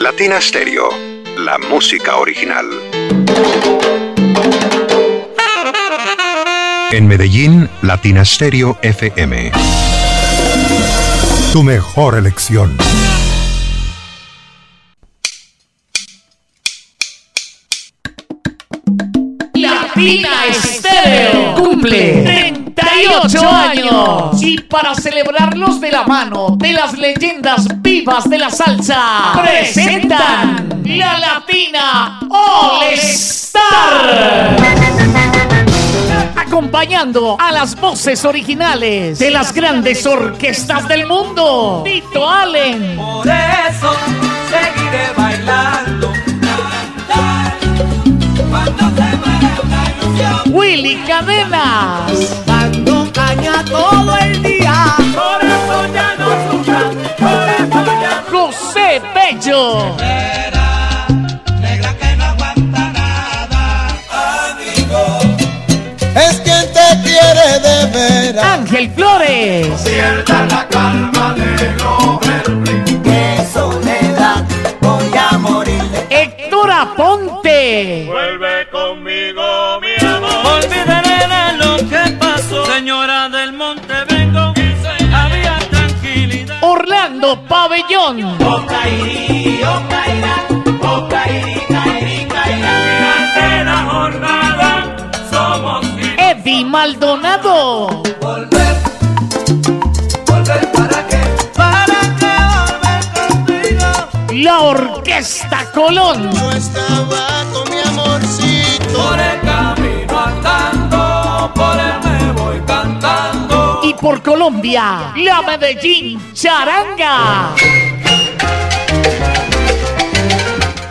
Latina Stereo, la música original. En Medellín, Latina Stereo FM. Tu mejor elección. Latina cumple 38 años y para celebrarlos de la mano de las leyendas vivas de la salsa presentan la Latina All Star acompañando a las voces originales de las grandes orquestas del mundo. Tito Allen. Por eso seguiré bailando. Willy Cadenas. Dando caña todo el día. Por eso ya no sufran. Por eso ya José Bello. Es quien te quiere de veras. Ángel Flores. Pierda la calma, negro De soledad voy a morir. Héctor Aponte. Vuelve conmigo, jornada somos Eddie Maldonado. Volver, volver para qué, para qué volver contigo. La Orquesta Colón. Yo estaba con mi amorcito. Por Colombia, la Medellín Charanga.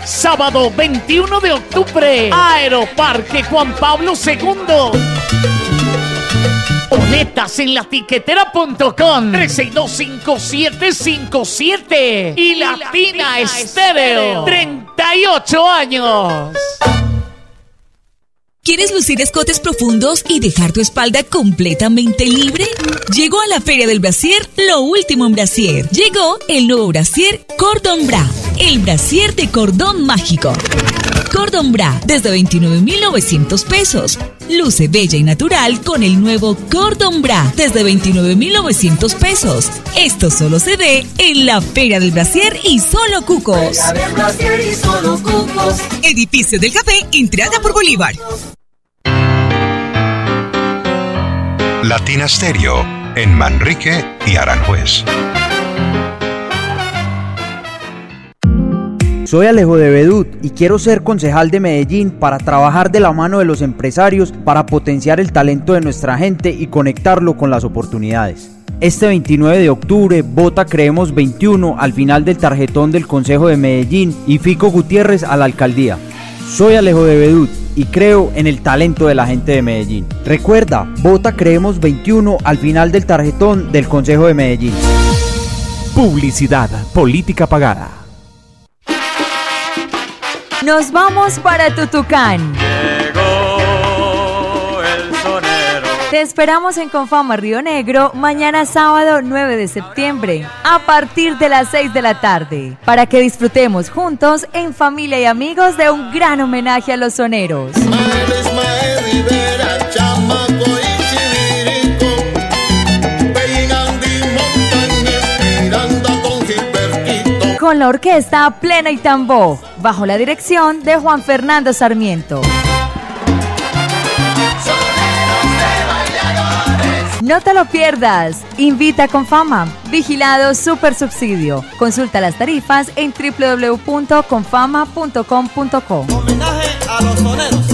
Sábado 21 de octubre, Aeroparque Juan Pablo II. Boletas en la tiquetera.com 3625757 y Latina Estéreo 38 años. ¿Quieres lucir escotes profundos y dejar tu espalda completamente libre? Llegó a la Feria del Brasier lo último en Brasier. Llegó el nuevo Brasier Cordon Bra, el Brasier de cordón mágico. Cordon Bra desde 29,900 pesos. Luce bella y natural con el nuevo Cordon Bra desde 29,900 pesos. Esto solo se ve en la Feria del Brasier y solo cucos. Edificio del Café, entrada por Bolívar. Latina Stereo en Manrique y Aranjuez. Soy Alejo de Bedut y quiero ser concejal de Medellín para trabajar de la mano de los empresarios para potenciar el talento de nuestra gente y conectarlo con las oportunidades. Este 29 de octubre vota Creemos 21 al final del tarjetón del Consejo de Medellín y Fico Gutiérrez a la alcaldía. Soy Alejo de Bedut y creo en el talento de la gente de Medellín. Recuerda, vota Creemos 21 al final del tarjetón del Consejo de Medellín. Publicidad, política pagada. Nos vamos para Tutucán. Te esperamos en Confama Río Negro mañana sábado 9 de septiembre a partir de las 6 de la tarde para que disfrutemos juntos en familia y amigos de un gran homenaje a los soneros. Con la orquesta Plena y Tambó, bajo la dirección de Juan Fernando Sarmiento. No te lo pierdas. Invita con fama. Vigilado Super Subsidio. Consulta las tarifas en www.confama.com.co. Homenaje a los soneros.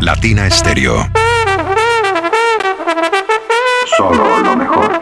Latina Stereo. Solo lo mejor.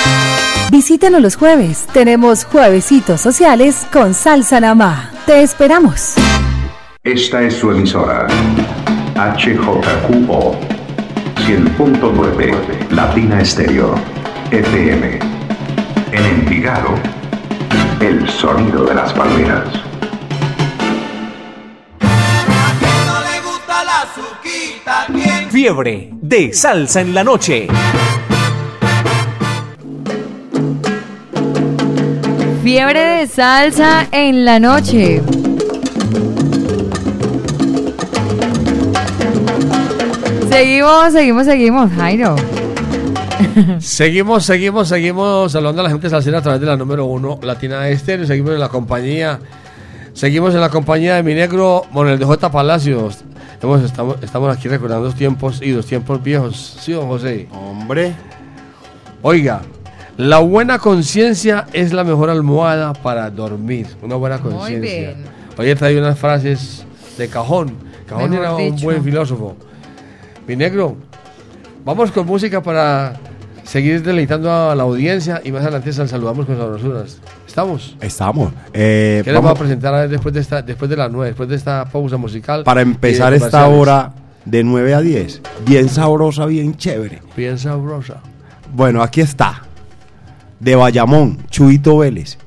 Visítanos los jueves. Tenemos juevesitos sociales con Salsa Namá. Te esperamos. Esta es su emisora. HJQO 100.9 Latina Estéreo FM. En Envigado, el sonido de las palmeras. Fiebre de salsa en la noche. Fiebre de salsa en la noche. Seguimos, seguimos, seguimos, Jairo. Seguimos, seguimos, seguimos saludando a la gente salsera a través de la número uno Latina Estéreo. Seguimos en la compañía. Seguimos en la compañía de mi negro Monel de J. Palacios. Hemos- estamos, estamos aquí recordando los tiempos y los tiempos viejos. ¿Sí, don José? Hombre. Oiga, la buena conciencia es la mejor almohada para dormir. Una buena conciencia. bien. Oye, trae unas frases de cajón. Cajón Mejor era un dicho. buen filósofo. Mi negro, vamos con música para seguir deleitando a la audiencia y más adelante sal- saludamos con sabrosuras. ¿Estamos? Estamos. Eh, ¿Qué les vamos- vamos a presentar a ver después de esta, después de las nueve, después de esta pausa musical? para empezar esta hora de 9 a 10. Bien sabrosa, bien chévere. Bien sabrosa. Bueno, aquí está. De Bayamón, Chuito Vélez.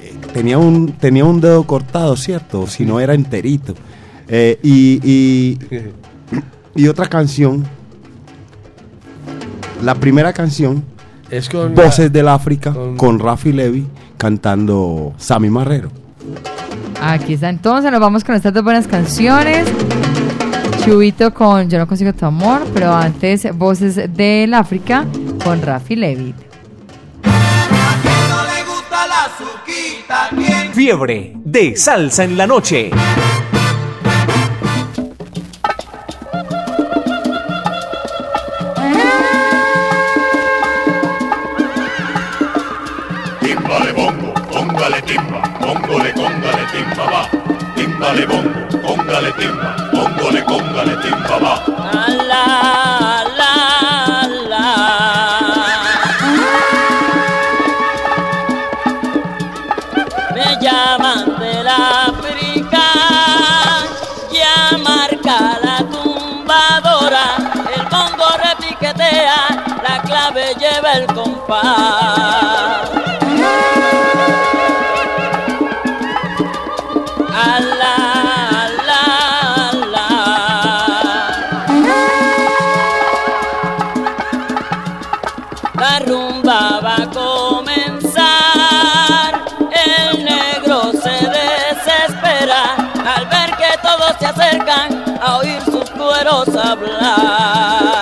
Eh, tenía, un, tenía un dedo cortado, ¿cierto? Si no era enterito. Eh, y, y, y otra canción. La primera canción. Es con Voces del África, con, Rafi Levy cantando Sammy Marrero. Aquí está entonces, nos vamos con estas dos buenas canciones. Chubito con Yo no consigo tu amor, pero antes Voces del África con Rafi Levy. Fiebre de salsa en la noche. Timbale bongo, póngale timba, póngole, cóngale timba va. Timbale bongo, cóngale timba, póngole, cóngale timba va. Me alá, alá. La rumba va a comenzar. El negro se desespera al ver que todos se acercan a oír sus cueros hablar.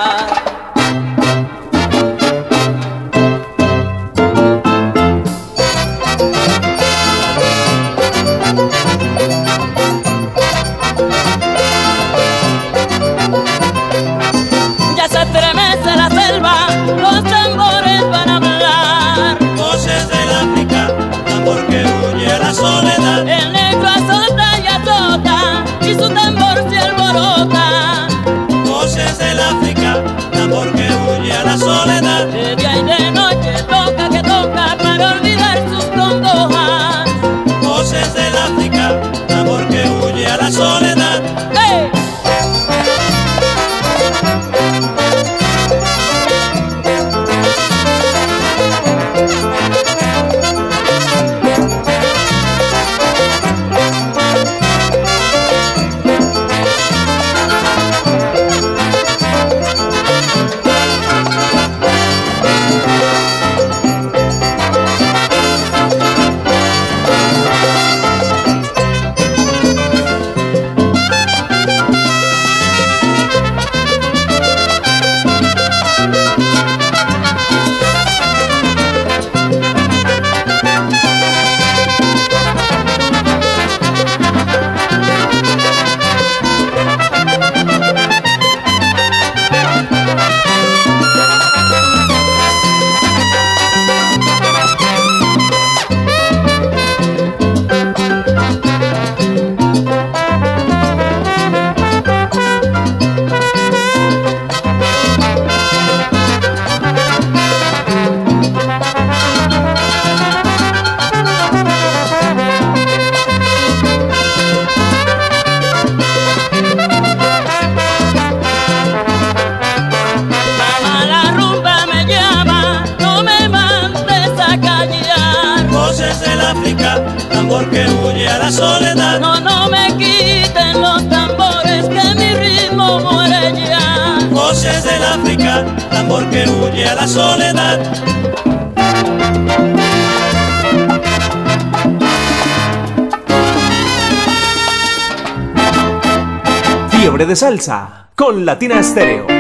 Latina Estéreo.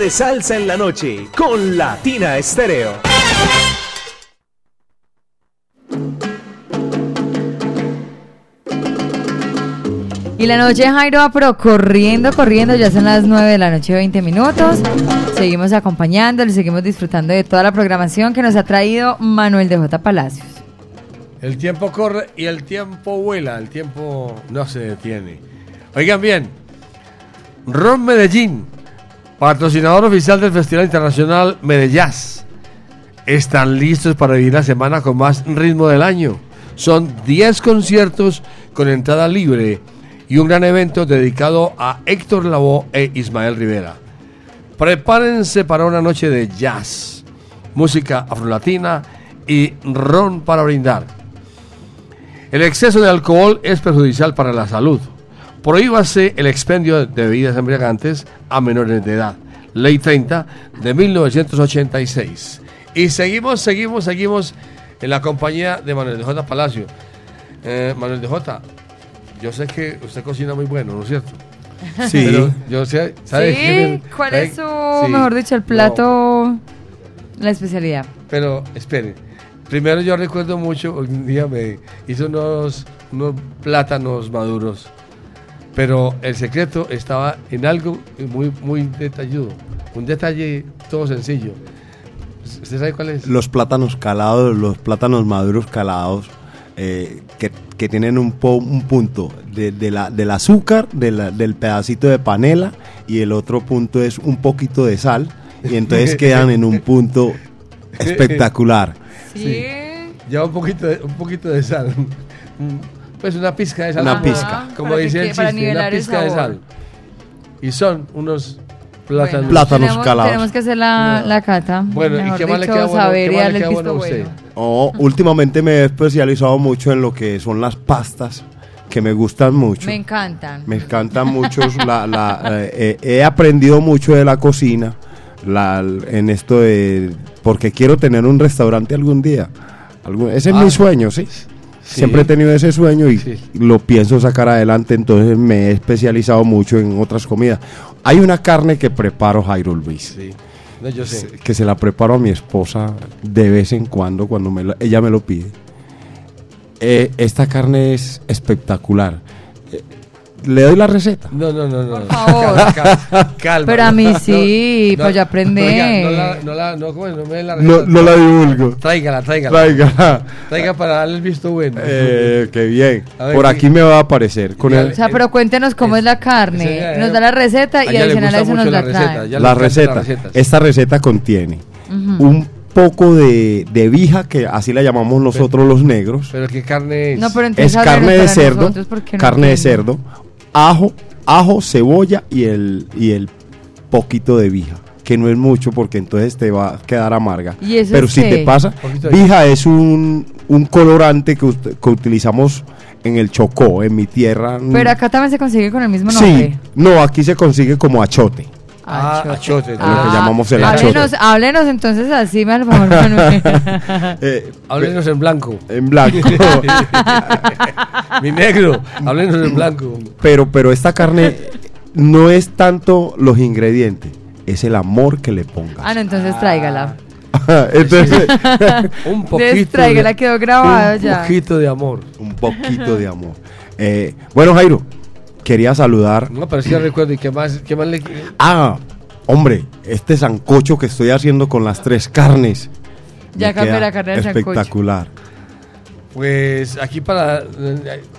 De salsa en la noche con Latina Estéreo. Y la noche Jairo va pero corriendo, corriendo, ya son las 9 de la noche 20 minutos. Seguimos acompañándole, seguimos disfrutando de toda la programación que nos ha traído Manuel de J. Palacios. El tiempo corre y el tiempo vuela, el tiempo no se detiene. Oigan bien, Ron Medellín, patrocinador oficial del Festival Internacional Medellás, están listos para vivir la semana con más ritmo del año. Son 10 conciertos con entrada libre y un gran evento dedicado a Héctor Lavoe e Ismael Rivera. Prepárense para una noche de jazz, música afrolatina y ron para brindar. El exceso de alcohol es perjudicial para la salud. Prohíbase el expendio de bebidas embriagantes a menores de edad. Ley 30 de 1986. Y seguimos, seguimos, seguimos en la compañía de Manuel de J. Palacio. Eh, Manuel de J., yo sé que usted cocina muy bueno, ¿no es cierto? Sí. Pero yo sé, ¿sabe Sí, ¿cuál es su, sí. mejor dicho, el No, plato, la especialidad? Pero espere, primero yo recuerdo mucho, un día me hizo unos, unos plátanos maduros, pero el secreto estaba en algo muy, muy detalludo, un detalle todo sencillo. ¿Usted sabe cuál es? Los plátanos calados, los plátanos maduros calados, eh, que, que tienen un, po- un punto de, de la, del azúcar, de la- del pedacito de panela, y el otro punto es un poquito de sal, y entonces quedan en un punto espectacular. Sí. Lleva un poquito de, un poquito de sal. Pues una pizca de sal. Una como- pizca. Como dice el chiste, una pizca de sal. Y son unos plátanos. Plátanos tenemos, calados. Tenemos que hacer la, la cata. Bueno, ¿y qué más le queda bueno? saber ¿Qué más le queda bueno a usted? bueno. Oh, últimamente me he especializado mucho en lo que son las pastas, que me gustan mucho. Me encantan. Me encantan mucho. la, la, eh, eh, he aprendido mucho de la cocina la, en esto de. Porque quiero tener un restaurante algún día. Algún- ese es Ah. mi sueño, ¿sí? Sí. Siempre he tenido ese sueño y lo pienso sacar adelante. Entonces me he especializado mucho en otras comidas. Hay una carne que preparo, Jairo Luis. Sí. No, yo sé. Que se la preparo a mi esposa de vez en cuando, cuando me la- ella me lo pide. Eh, esta carne es espectacular. ¿Le doy la receta? No, no, no, no. Por favor. Calma. Pero a mí sí, no, yo aprender. Oiga, no la, no la, receta. no la divulgo. Tráigala, tráigala. Tráigala. Traiga para darle el visto bueno. Eh, qué bien. Ver, Por ¿qué- aquí me va a aparecer. Con el, O sea, pero cuéntenos cómo es la carne. Nos da la receta y adicional a eso nos la trae. ya la receta. Esta receta contiene un poco de, de vija, que así la llamamos nosotros los negros. Pero qué carne es. No, pero entonces Es carne de cerdo, nosotros, porque no carne de cerdo, ajo, ajo, cebolla y el, y el poquito de vija, que no es mucho porque entonces te va a quedar amarga. ¿Y eso Pero si qué? te pasa, vija es un, un colorante que, que utilizamos en el Chocó, en mi tierra. Pero acá también se consigue con el mismo Sí, nombre. no, aquí se consigue como achote. Ah, achote. Lo que llamamos el háblenos, achote. háblenos entonces así, mal favor, Manuel. Eh, Háblenos en blanco. En blanco. Mi negro, háblenos en blanco. pero, pero esta carne no es tanto los ingredientes, es el amor que le ponga. ah, no, entonces tráigala. Entonces, un poquito Tráigala, de- quedó grabado un ya. poquito de amor. Un poquito de amor. Eh, bueno, Jairo, quería saludar. No, pero sí recuerdo. ¿Y qué más, qué más le.? Ah, hombre, este sancocho que estoy haciendo con las tres carnes. Ya queda la carne del sancocho. Espectacular. Pues aquí para.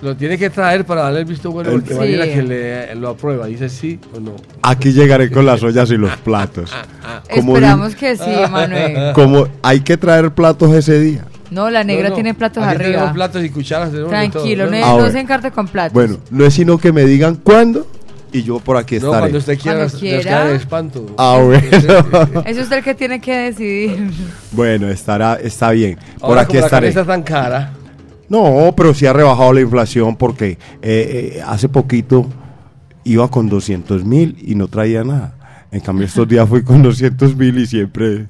Lo tiene que traer para darle el visto bueno. El- Porque Sí. Mariela que le, lo aprueba. Dice sí o no. Aquí llegaré con las ollas y los platos. Como Esperamos di- que sí, Manuel. Como hay que traer platos ese día. No, la negra No, no. tiene platos Aquí arriba. tenemos platos y cucharas. Tranquilo, todo, no, ¿no? No bueno. se encarte con platos. Bueno, no es sino que me digan cuándo y yo por aquí No, estaré. cuando usted quiera, Cuando quiera. queda de espanto. Ah, bueno. Es usted el que tiene que decidir. bueno, estará, está bien. Por aquí como la estaré. está tan cara. No, pero sí ha rebajado la inflación porque eh, eh, hace poquito iba con 200 mil y no traía nada. En cambio, estos días fui con 200 mil y siempre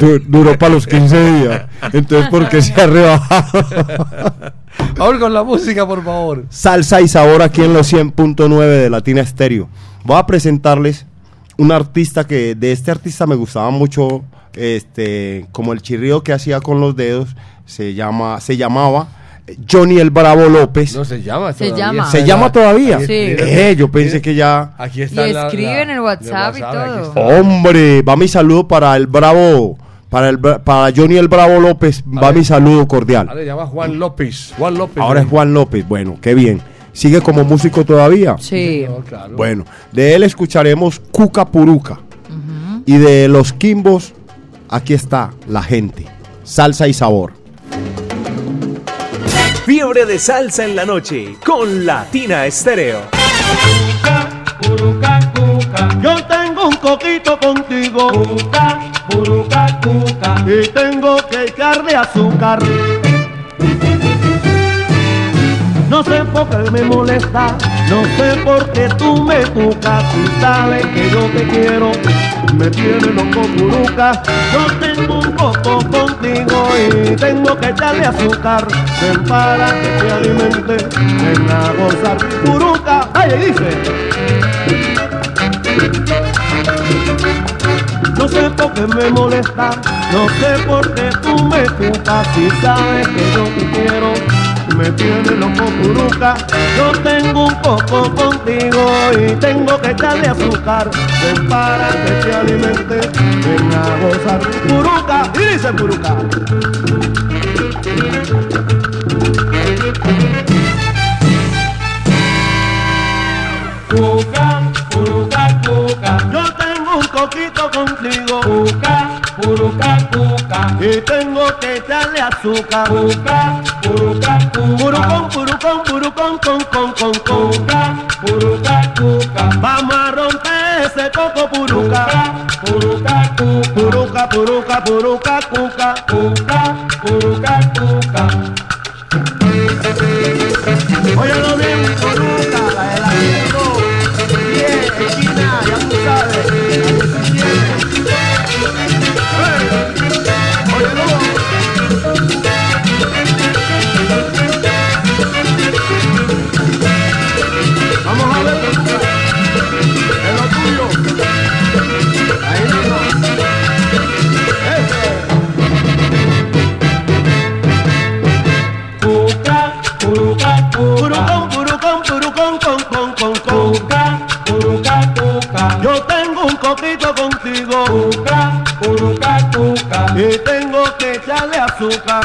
du- duró para los 15 días. Entonces, ¿por qué se ha rebajado? Ahora con la música, por favor. Salsa y sabor aquí en los 100.9 de Latina Estéreo. Voy a presentarles un artista que de este artista me gustaba mucho, este, como el chirrido que hacía con los dedos, se llama, se llamaba Johnny el Bravo López. No se llama Se todavía. llama. ¿Se llama todavía? Sí. Eh, yo pensé que ya. Aquí Y está la- escribe en el WhatsApp y WhatsApp, todo. Hombre, va mi saludo para el Bravo, para el para Johnny el Bravo López, va mi saludo cordial. Ahora se llama Juan López. Juan López. Ahora es Juan López, bueno, qué bien. ¿Sigue como músico todavía? Sí. No, claro. Bueno, de él escucharemos Cuca Puruca. Y de los Quimbos, aquí está la gente. Salsa y sabor. Fiebre de salsa en la noche con Latina Estéreo. Yo tengo un coquito contigo. Y tengo que echarle azúcar. No sé por qué me molesta, no sé por qué tú me tucas. Y sabes que yo te quiero, me tiene loco puruca. Yo tengo un coco contigo y tengo que echarle azúcar. Ven para que te alimente, ven a gozar. Puruca, ay, dice. No sé por qué me molesta, no sé por qué tú me tucas Si sabes que yo te quiero, me tiene loco puruca Yo tengo un poco contigo y tengo que echarle azúcar. Ven para que te alimente, ven a gozar. Puruca, y dice puruca. Cuca, puruca, cuca. Coquito contigo Cuca, puruca, cuca. y tengo que echarle azúcar Cuca, puruca, cuca. Purucón, purucón, purucón, con, con, con, con Cuca, puruca, cuca. Vamos a romper ese coco puruca Puruca, cuca. Puruca, puruca, puruca, cuca Cuca, puruca, cuca. Óyelo bien, puruca, la de la Bien, esquina, ya tú sabes tengo que echarle azúcar.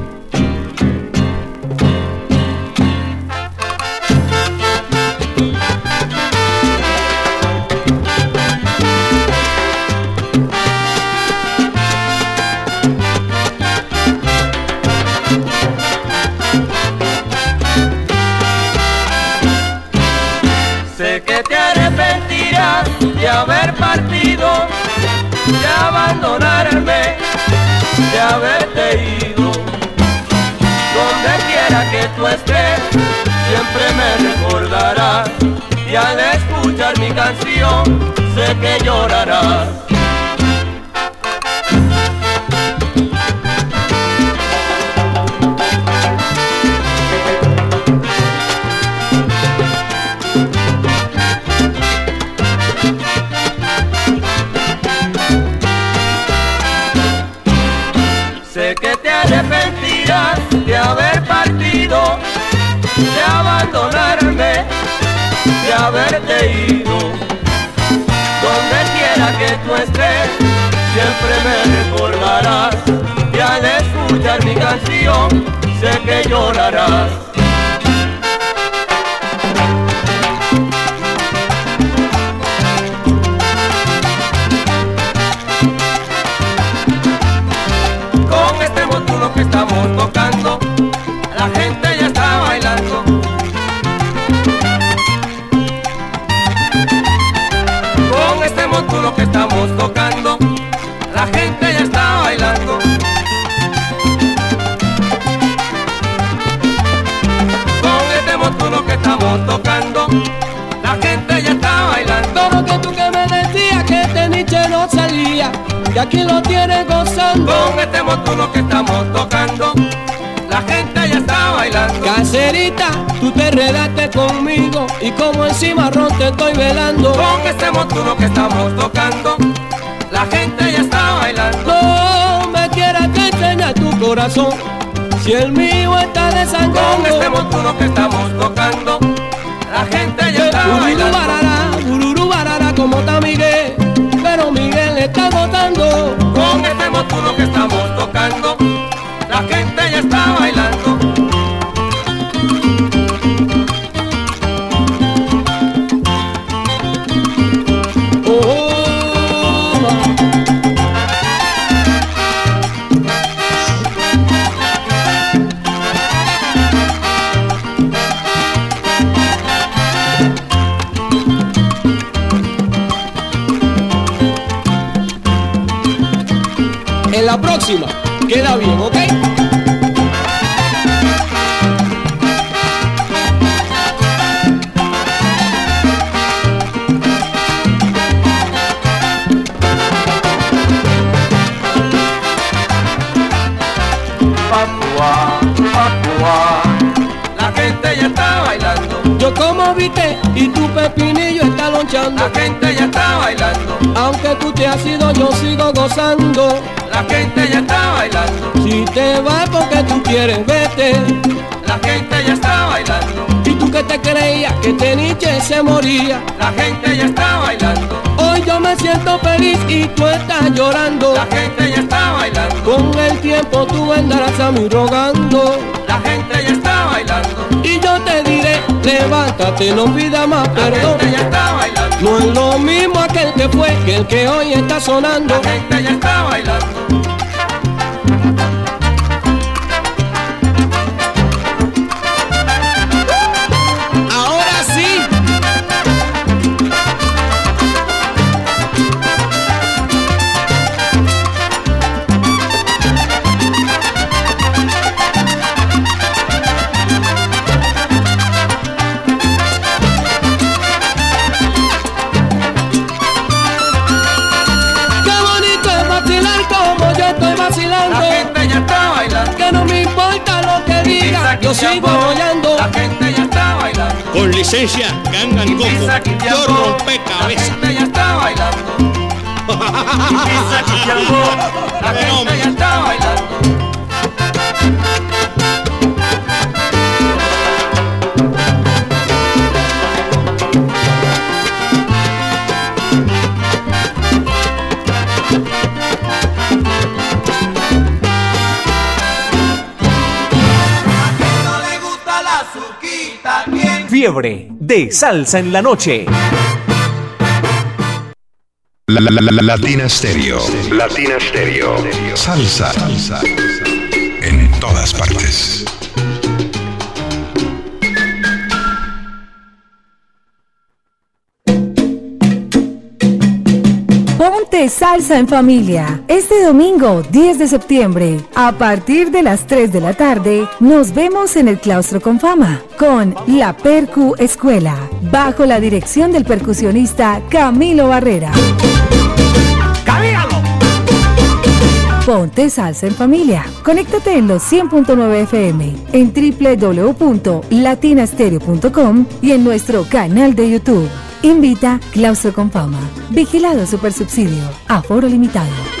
Sé que llorarás. Me recordarás. Y al escuchar mi canción, sé que llorarás. Que aquí lo tienes gozando. Con este montuno que estamos tocando, la gente ya está bailando. Caserita, tú te enredaste conmigo y como el cimarrón te estoy velando. Con este montuno que estamos tocando, la gente ya está bailando. No me quieras que enseña tu corazón, si el mío está desangrando. Con y tú estás llorando. La gente ya está bailando. Con el tiempo tú vendrás a mí rogando. La gente ya está bailando. Y yo te diré, levántate, no pida más La perdón. gente ya está bailando. No es lo mismo aquel que fue que el que hoy está sonando. La gente ya está bailando. Licencia, gangan coco. Yo rompe cabeza. La gente ya está bailando. La gente ya está bailando. Fiebre de salsa en la noche. La, la, la, la- Latina Stereo. Latina Stereo. Salsa. En familia. Este domingo 10 de septiembre, a partir de las 3 de la tarde, nos vemos en el Claustro con Fama con la Percu Escuela, bajo la dirección del percusionista Camilo Barrera. Ponte salsa en familia. Conéctate en los 100.9 FM, en www.latinastereo.com y en nuestro canal de YouTube. Invita Claustro con Fama. Vigilado Super Subsidio. Aforo limitado.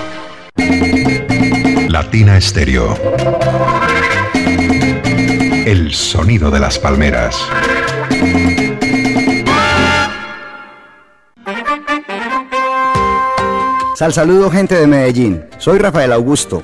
Latina Stereo. El sonido de las palmeras. Sal saludo gente de Medellín. Soy Rafael Augusto,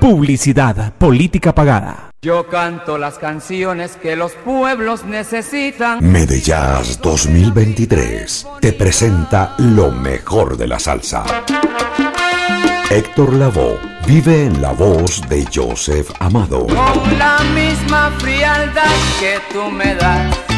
Publicidad, política pagada. Yo canto las canciones que los pueblos necesitan. Medellas 2023 te presenta lo mejor de la salsa. Héctor Lavoe vive en la voz de Joseph Amado, Con la misma frialdad que tú me das.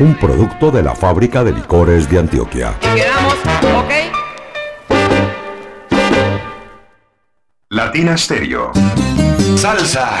un producto de la fábrica de licores de Antioquia. Quedamos, ¿ok? Latina Stereo. Salsa.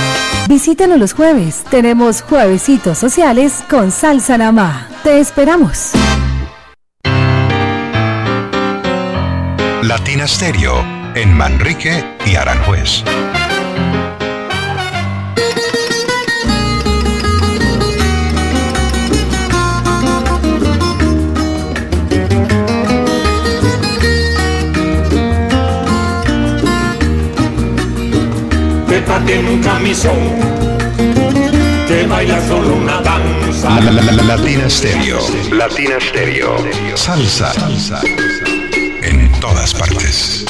Visítanos los jueves. Tenemos juevesitos sociales con Salsa Namá. Te esperamos. Latina Stereo en Manrique y Aranjuez. Tiene un camisón que baila solo una danza. La- la- la- Latina Stereo. Latina Stereo. Salsa. En todas partes.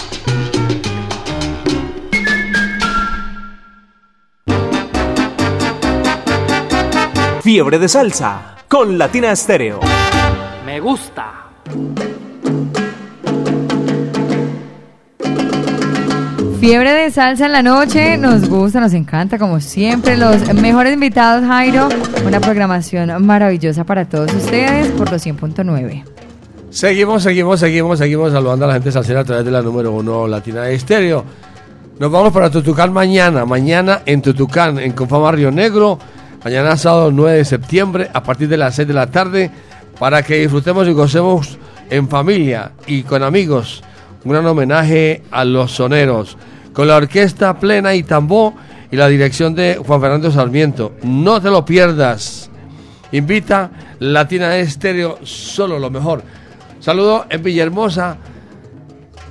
Fiebre de salsa con Latina Stereo. Me gusta. Fiebre de salsa en la noche, nos gusta, nos encanta, como siempre. Los mejores invitados, Jairo. Una programación maravillosa para todos ustedes por los 100.9. Seguimos, seguimos, seguimos, seguimos saludando a la gente salsera a través de la número uno Latina Estéreo. Nos vamos para Tutucán mañana, mañana en Tutucán, en Confama Río Negro, mañana sábado 9 de septiembre a partir de las 6 de la tarde, para que disfrutemos y gocemos en familia y con amigos. Un gran homenaje a los soneros, con la orquesta plena y tambor y la dirección de Juan Fernando Sarmiento. No te lo pierdas. Invita Latina Estéreo, solo lo mejor. Saludo en Villahermosa,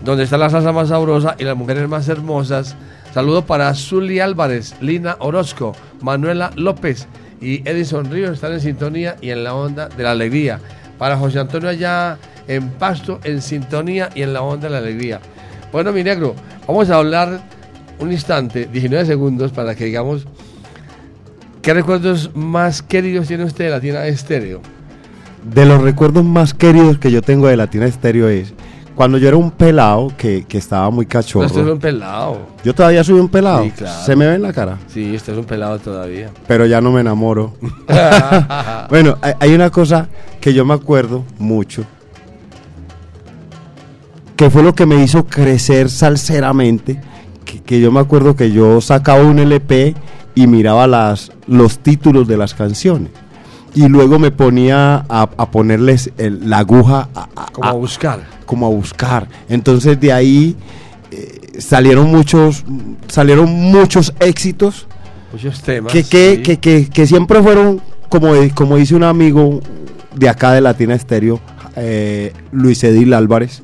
donde está la salsa más sabrosa y las mujeres más hermosas. Saludo para Zully Álvarez, Lina Orozco, Manuela López y Edison Ríos están en sintonía y en la onda de la alegría. Para José Antonio allá en Pasto, en sintonía y en la onda de la alegría. Bueno, mi negro, vamos a hablar un instante, 19 segundos, para que digamos qué recuerdos más queridos tiene usted de Latina Estéreo. De los recuerdos más queridos que yo tengo de Latina Estéreo es cuando yo era un pelado que, que estaba muy cachorro. Usted es un pelado. Yo todavía soy un pelado. Sí, claro. Se me ve en la cara. Sí, usted es un pelado todavía. Pero ya no me enamoro. bueno, hay, hay una cosa que yo me acuerdo mucho. Que fue lo que me hizo crecer salseramente. Que, que yo me acuerdo que yo sacaba un LP y miraba las, los títulos de las canciones. Y luego me ponía a, a ponerles el- la aguja a, a- Como a buscar. como a buscar. Entonces de ahí eh, salieron muchos salieron muchos éxitos Muchos temas. que, que, sí. que, que, que siempre fueron, como, como dice un amigo de acá de Latina Estéreo, eh, Luis Edil Álvarez,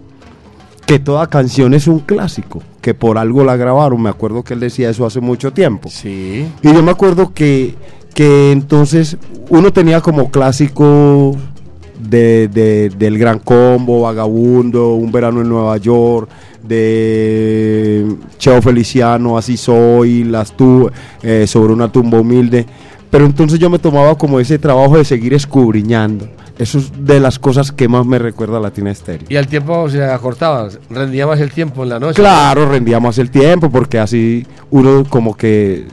que toda canción es un clásico, que por algo la grabaron. Me acuerdo que él decía eso hace mucho tiempo. Sí. Y yo me acuerdo que, que entonces uno tenía como clásico de, de- del Gran Combo, Vagabundo, Un Verano en Nueva York, de Cheo Feliciano, Así Soy, Las tu, eh, Sobre una tumba humilde. Pero entonces yo me tomaba como ese trabajo de seguir escudriñando. Eso es de las cosas que más me recuerda a Latina Estéreo. Y al tiempo se acortaba, rendía más el tiempo en la noche. Claro, rendía más el tiempo porque así uno como que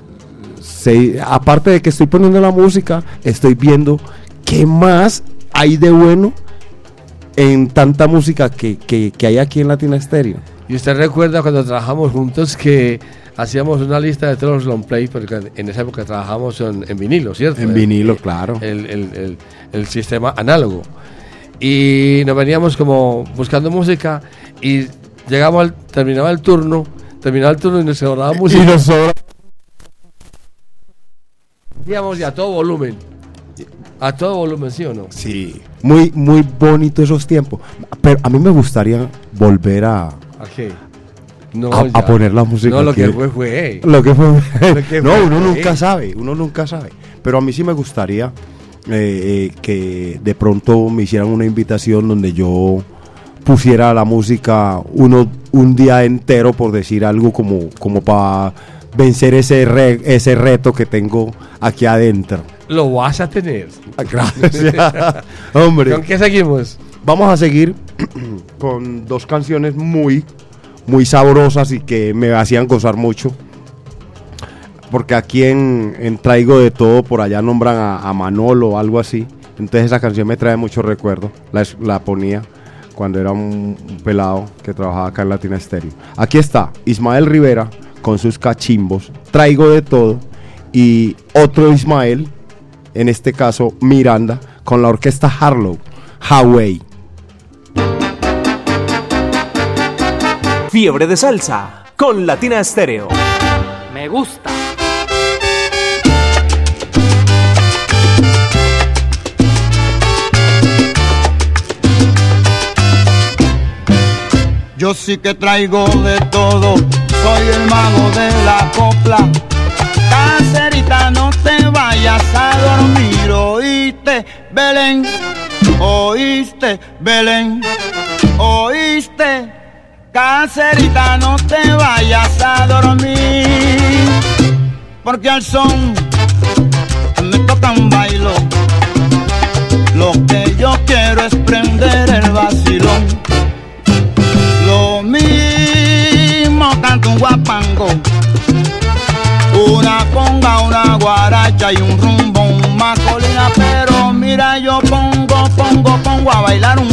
se, aparte de que estoy poniendo la música, estoy viendo qué más hay de bueno en tanta música que, que- que hay aquí en Latina Stereo. Y usted recuerda cuando trabajamos juntos que hacíamos una lista de todos los long play, porque en esa época trabajamos en, en vinilo, ¿cierto? En vinilo, claro. El, el- el- sistema análogo. Y nos veníamos como buscando música y llegamos al, terminaba el turno, terminaba el turno y nos sobraba música. nos sobra- Íbamos y a todo volumen. A todo volumen, ¿sí o no? Sí. Muy, muy bonito esos tiempos. Pero a mí me gustaría volver a, ¿A qué? No, a, poner la música. No, lo que fue fue. Lo que fue. Lo que no, uno fue. nunca sabe, uno nunca sabe. Pero a mí sí me gustaría eh, eh, que de pronto me hicieran una invitación donde yo pusiera la música uno un día entero por decir algo como como para vencer ese re- ese reto que tengo aquí adentro. Lo vas a tener. Gracias. Hombre. ¿Con qué seguimos? Vamos a seguir con dos canciones muy, muy sabrosas y que me hacían gozar mucho. Porque aquí en, en Traigo de Todo, por allá nombran a, Manolo o algo así. Entonces esa canción me trae mucho recuerdo. La ponía cuando era un, un pelado que trabajaba acá en Latina Stereo. Aquí está Ismael Rivera con sus cachimbos. Traigo de Todo. Y otro Ismael, en este caso Miranda, con la orquesta Harlow. Hawaii. Fiebre de Salsa con Latina Estéreo. Me gusta. Yo sí que traigo de todo, soy el mago de la copla. Cacerita, no te vayas a dormir, oíste, Belén, oíste, Belén, oíste. Caserita, no te vayas a dormir, porque al son me toca tocan bailo. Lo que yo quiero es prender el vacilón. Lo mismo canto un guapango, una conga, una guaracha y un rumbo, un macolina. Pero mira, yo pongo, pongo, pongo a bailar un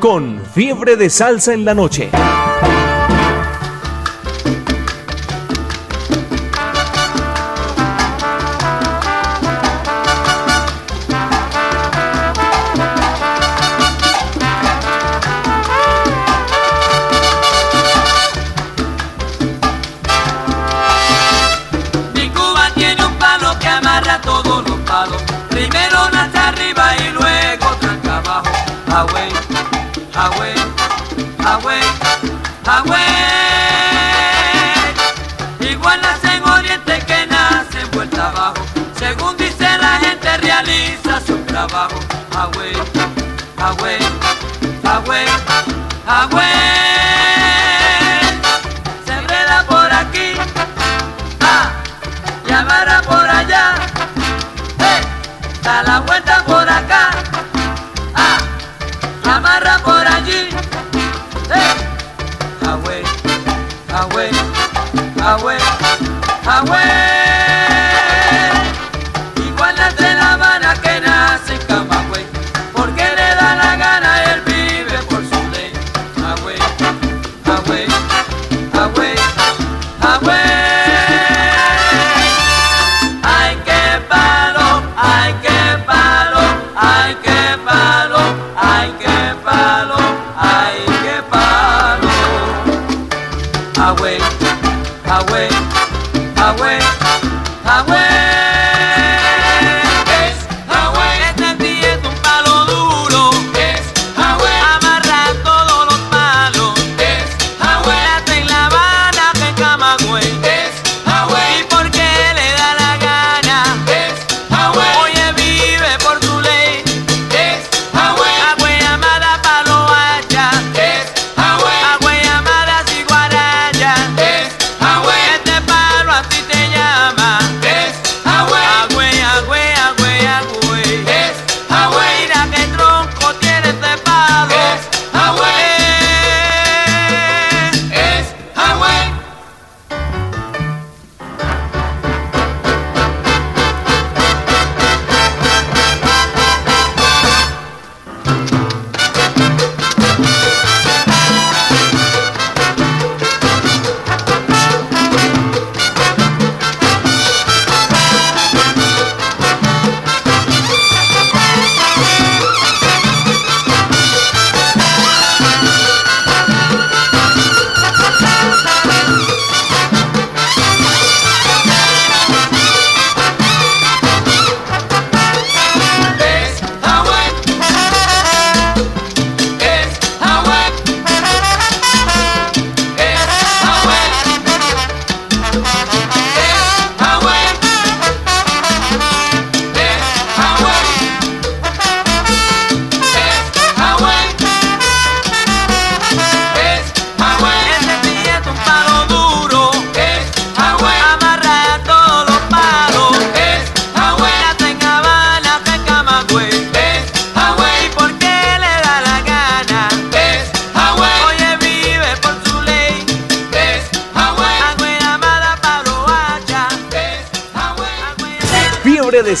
con Fiebre de Salsa en la Noche.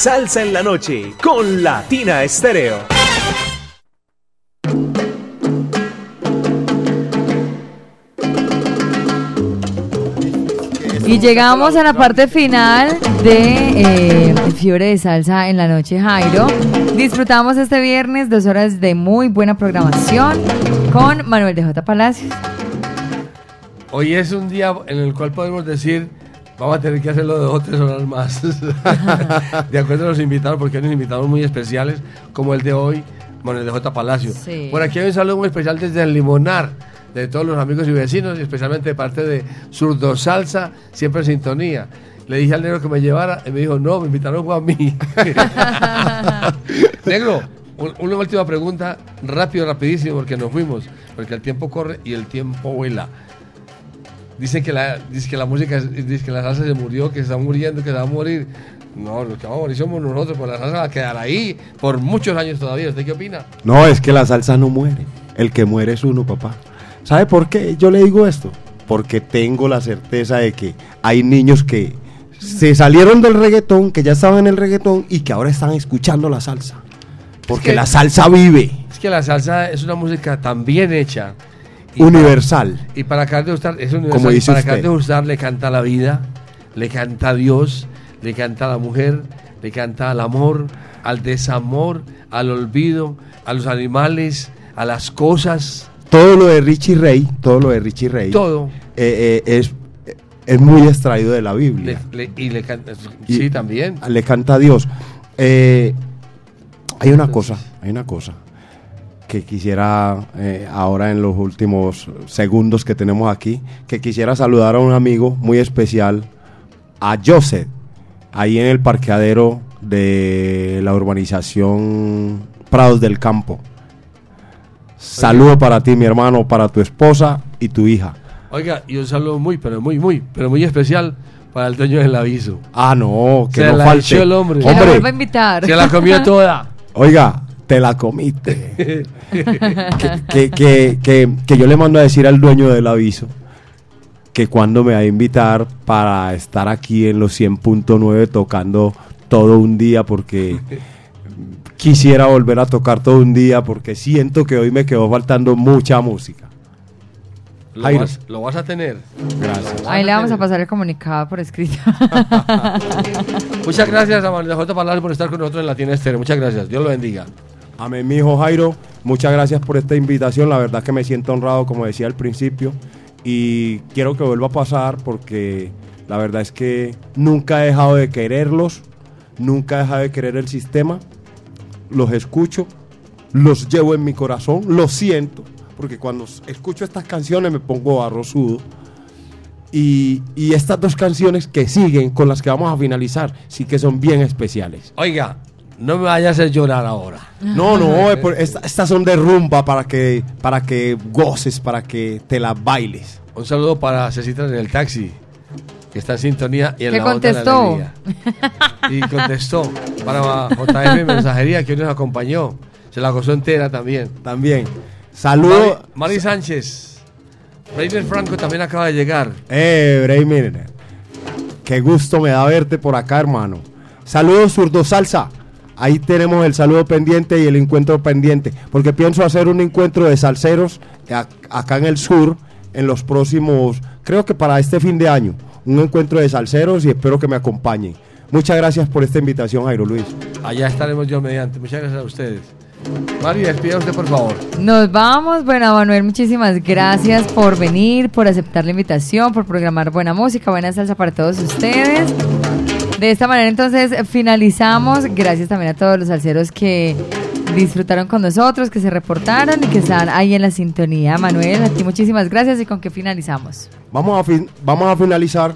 Salsa en la noche con Latina Estéreo. Y llegamos a la parte final de eh, Fiebre de Salsa en la noche, Jairo. Disfrutamos este viernes dos horas de muy buena programación con Manuel de J. Palacios. Hoy es un día en el cual podemos decir, vamos a tener que hacerlo dos o tres horas más. de acuerdo a los invitados, porque hay unos invitados muy especiales, como el de hoy, Manuel de J. Palacio. Sí. Por aquí hay un saludo muy especial desde el Limonar, de todos los amigos y vecinos, y especialmente de parte de Zurdo Salsa, siempre en sintonía. Le dije al negro que me llevara, y me dijo, no, me invitaron a mí. negro, un- una última pregunta, rápido, rapidísimo, porque nos fuimos, porque el tiempo corre y el tiempo vuela. Dicen que la, dice que la música, es- dice que la salsa se murió, que se está muriendo, que se va a morir. No, los que vamos a morir somos nosotros, pues la salsa va a quedar ahí por muchos años todavía. ¿Usted qué opina? No, es que la salsa no muere. El que muere es uno, papá. ¿Sabe por qué yo le digo esto? Porque tengo la certeza de que hay niños que se salieron del reggaetón, que ya estaban en el reggaetón y que ahora están escuchando la salsa. Porque que- la salsa vive. Es que la salsa es una música tan bien hecha. Universal. para- y para Carlos Gustar, es universal. Como dice para usted. Carlos le canta la vida, le canta a Dios, le canta a la mujer, le canta al amor, al desamor, al olvido, a los animales, a las cosas. Todo lo de Richie Ray, todo lo de Richie Ray. Todo. eh, eh, es, es muy extraído de la Biblia. Le- le- y le canta. Y- sí, también. Le canta a Dios. Eh, hay una cosa, hay una cosa que quisiera eh, ahora en los últimos segundos que tenemos aquí, que quisiera saludar a un amigo muy especial, a Joseph, ahí en el parqueadero de la urbanización Prados del Campo. Saludo para ti, mi hermano, para tu esposa y tu hija. Oiga, y un saludo muy, pero muy, muy, pero muy especial para el dueño del aviso. Ah, no, que Se no la falte. echó el hombre. Que la Hombre, vuelva a invitar. Se la comió toda. Oiga, te la comiste. que, que, que, que yo le mando a decir al dueño del aviso que cuando me va a invitar para estar aquí en los 100.9 tocando todo un día porque quisiera volver a tocar todo un día porque siento que hoy me quedó faltando mucha música. Lo vas, lo vas a tener. Gracias. Ahí le vamos a pasar el comunicado por escrito. Muchas gracias a Manuel J. Por estar con nosotros en Latina Estéreo. Muchas gracias. Dios lo bendiga. Amén, mi hijo Jairo. Muchas gracias por esta invitación. La verdad que me siento honrado, como decía al principio. Y quiero que vuelva a pasar porque la verdad es que nunca he dejado de quererlos. Nunca he dejado de querer el sistema. Los escucho. Los llevo en mi corazón. Los siento. Porque cuando escucho estas canciones me pongo arrozudo. Y, y estas dos canciones que siguen, con las que vamos a finalizar, sí que son bien especiales. Oiga, no me vayas a hacer llorar ahora. No, no, es por- esta- estas son de rumba para que, para que goces, para que te las bailes. Un saludo para Cecita en el taxi, que está en sintonía y en Que la onda de la contestó. Y contestó para JM Mensajería, que hoy nos acompañó. Se la gozó entera también. También. Saludo. Mari, Mari Sánchez. Reiner Franco también acaba de llegar. Eh, Bremer. Qué gusto me da verte por acá, hermano. Saludos, Zurdo Salsa. Ahí tenemos el saludo pendiente y el encuentro pendiente. Porque pienso hacer un encuentro de salseros ac- acá en el sur en los próximos, creo que para este fin de año. Un encuentro de salseros y espero que me acompañen. Muchas gracias por esta invitación, Jairo Luis. Allá estaremos yo mediante. Muchas gracias a ustedes. Mari, despida usted, por favor. Nos vamos. Bueno, Manuel, muchísimas gracias por venir, por aceptar la invitación, por programar buena música, buena salsa para todos ustedes. De esta manera, entonces, finalizamos. Gracias también a todos los salseros que disfrutaron con nosotros, que se reportaron y que están ahí en la sintonía. Manuel, a ti muchísimas gracias y con qué finalizamos. Vamos a, fin- vamos a finalizar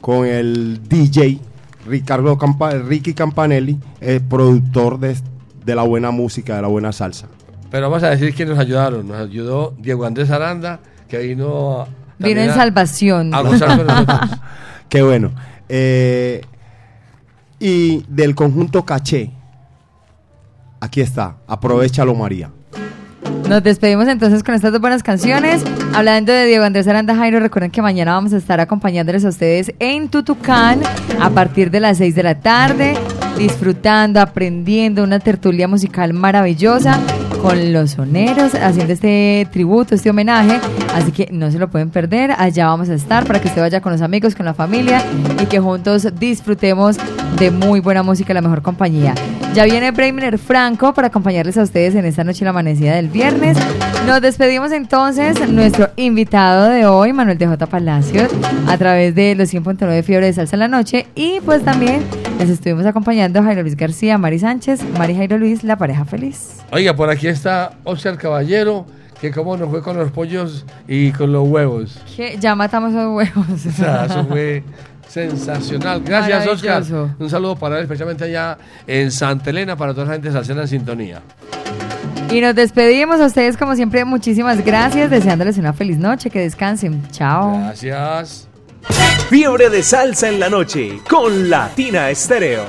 con el DJ Ricardo Campa- Ricky Campanelli, el productor de, de la buena música, de la buena salsa. Pero vamos a decir que nos ayudaron. Nos ayudó Diego Andrés Aranda, que vino. a- Vino en a- salvación. A gozar con nosotros. Qué bueno. Eh, y del conjunto Caché, aquí está, aprovechalo María. Nos despedimos entonces con estas dos buenas canciones. Hablando de Diego Andrés Aranda Jairo, recuerden que mañana vamos a estar acompañándoles a ustedes en Tutucán a partir de las 6 de la tarde, disfrutando, aprendiendo una tertulia musical maravillosa con los soneros, haciendo este tributo, este homenaje. Así que no se lo pueden perder. Allá vamos a estar para que usted vaya con los amigos, con la familia y que juntos disfrutemos de muy buena música la mejor compañía. Ya viene Bremer Franco para acompañarles a ustedes en esta noche la amanecida del viernes. Nos despedimos entonces. Nuestro invitado de hoy, Manuel de J. Palacios, a través de los 100.9 Fiebre de Salsa en la Noche. Y pues también les estuvimos acompañando Jairo Luis García, Mari Sánchez, Mari Jairo Luis, la pareja feliz. Oiga, por aquí está Oscar Caballero, que cómo nos fue con los pollos y con los huevos. Que ya matamos los huevos. O sea, eso fue sensacional. Gracias, Oscar. Un saludo para él, especialmente allá en Santa Elena, para toda la gente salsera en sintonía. Y nos despedimos a ustedes como siempre. Muchísimas gracias, deseándoles una feliz noche, que descansen. Chao. Gracias. Fiebre de salsa en la noche con Latina Estéreo.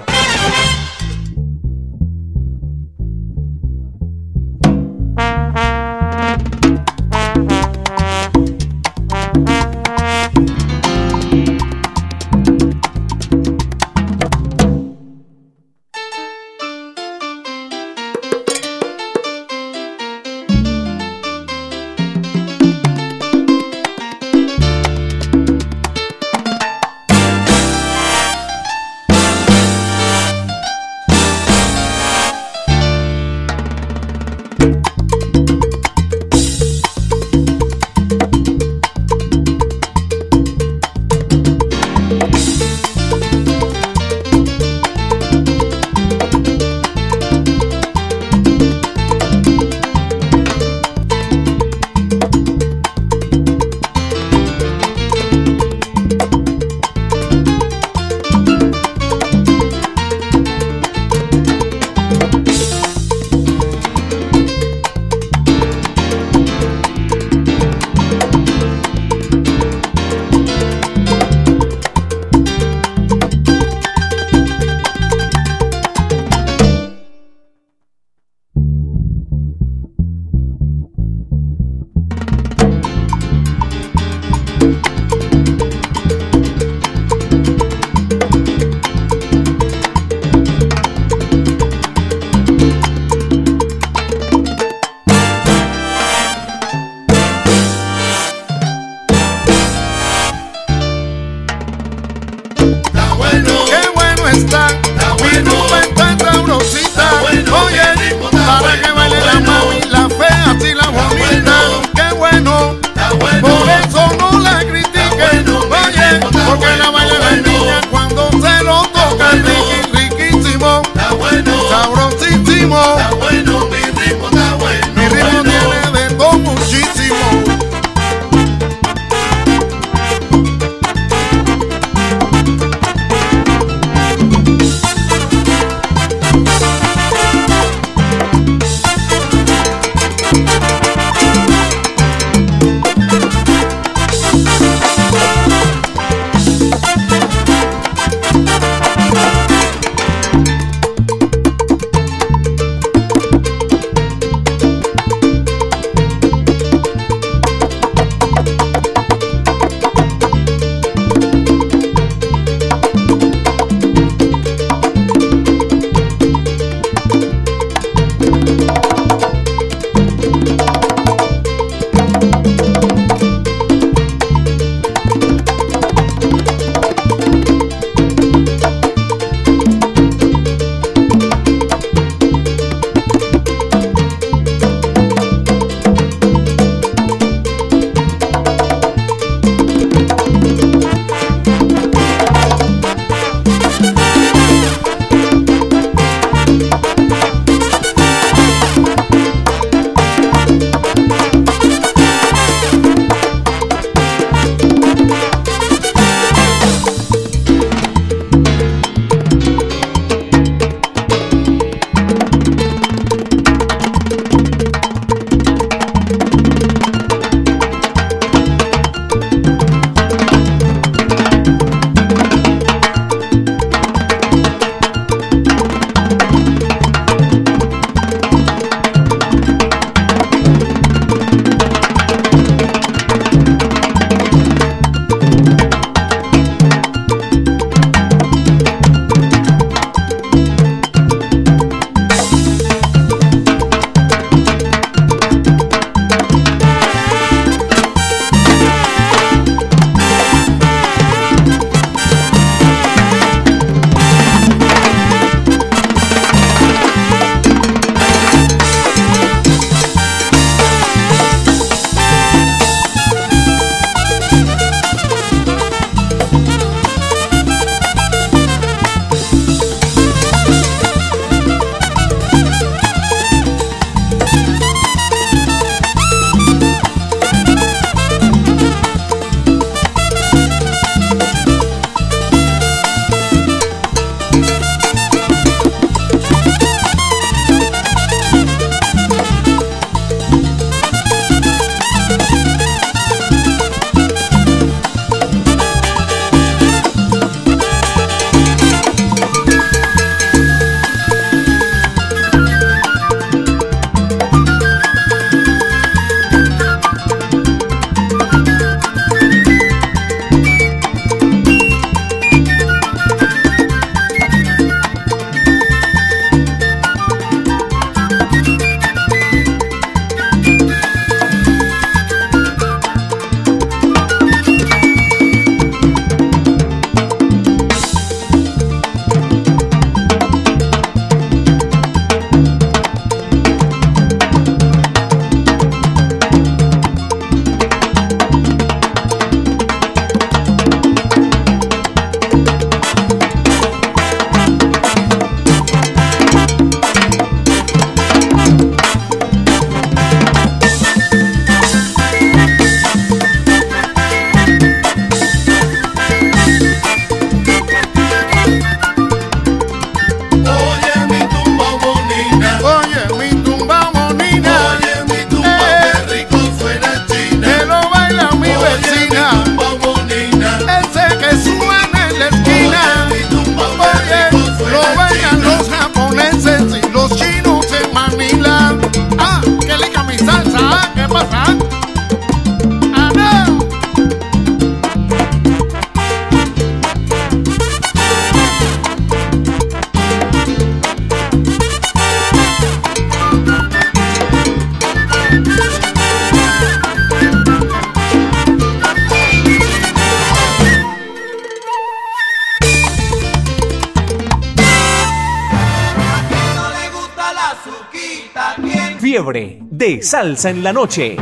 Salsa en la noche.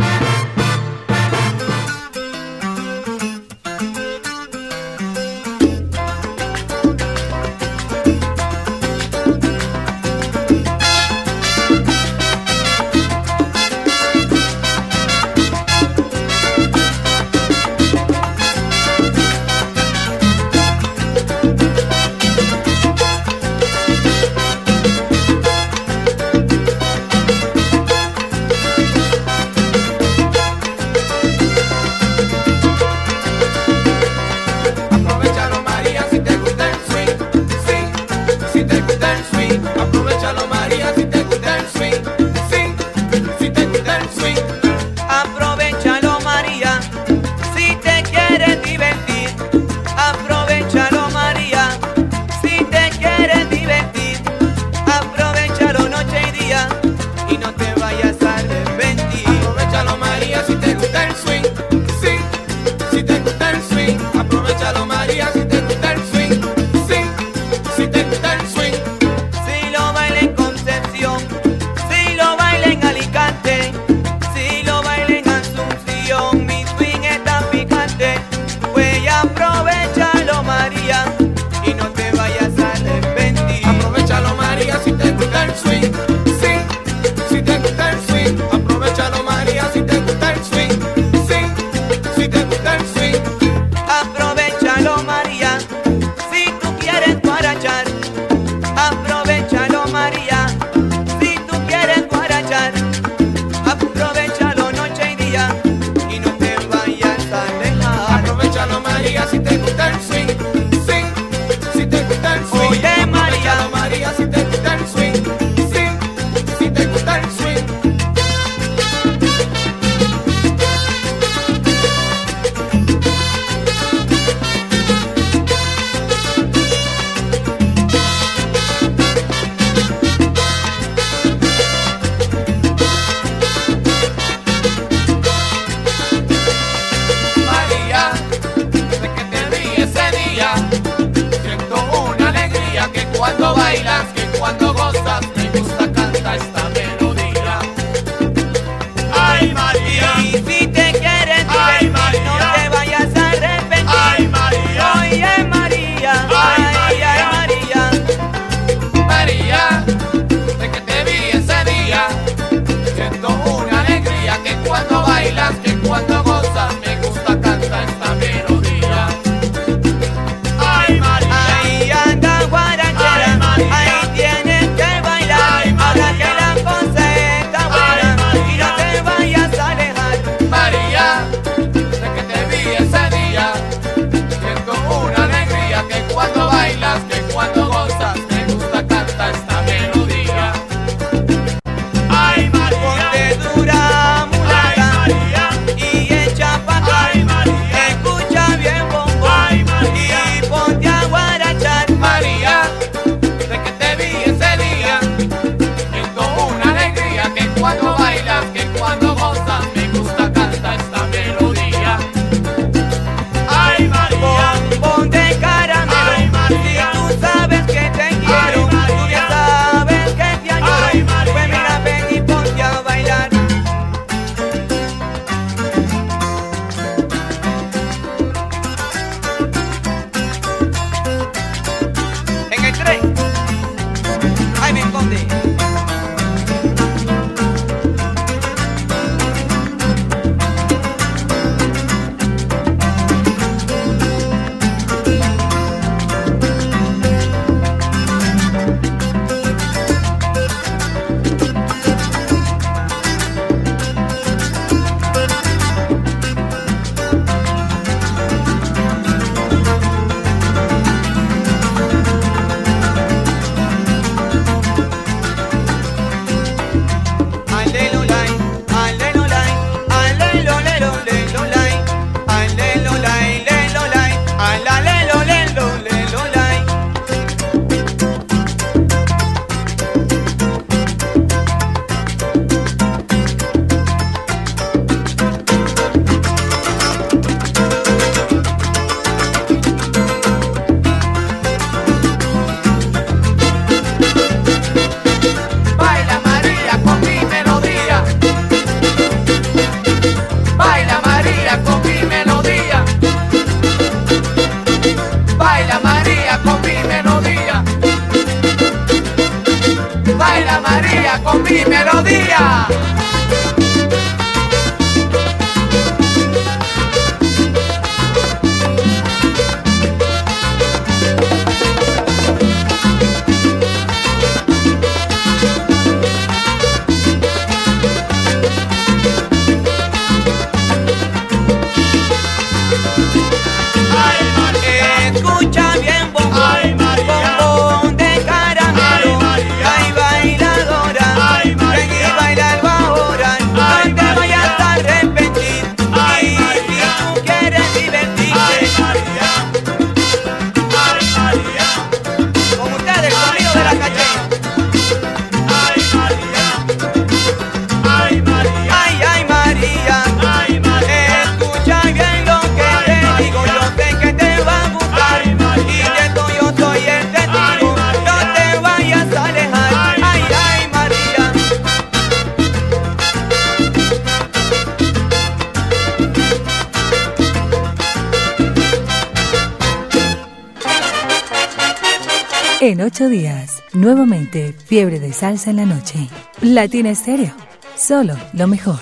Salsa en la noche. Latina Estéreo, solo lo mejor.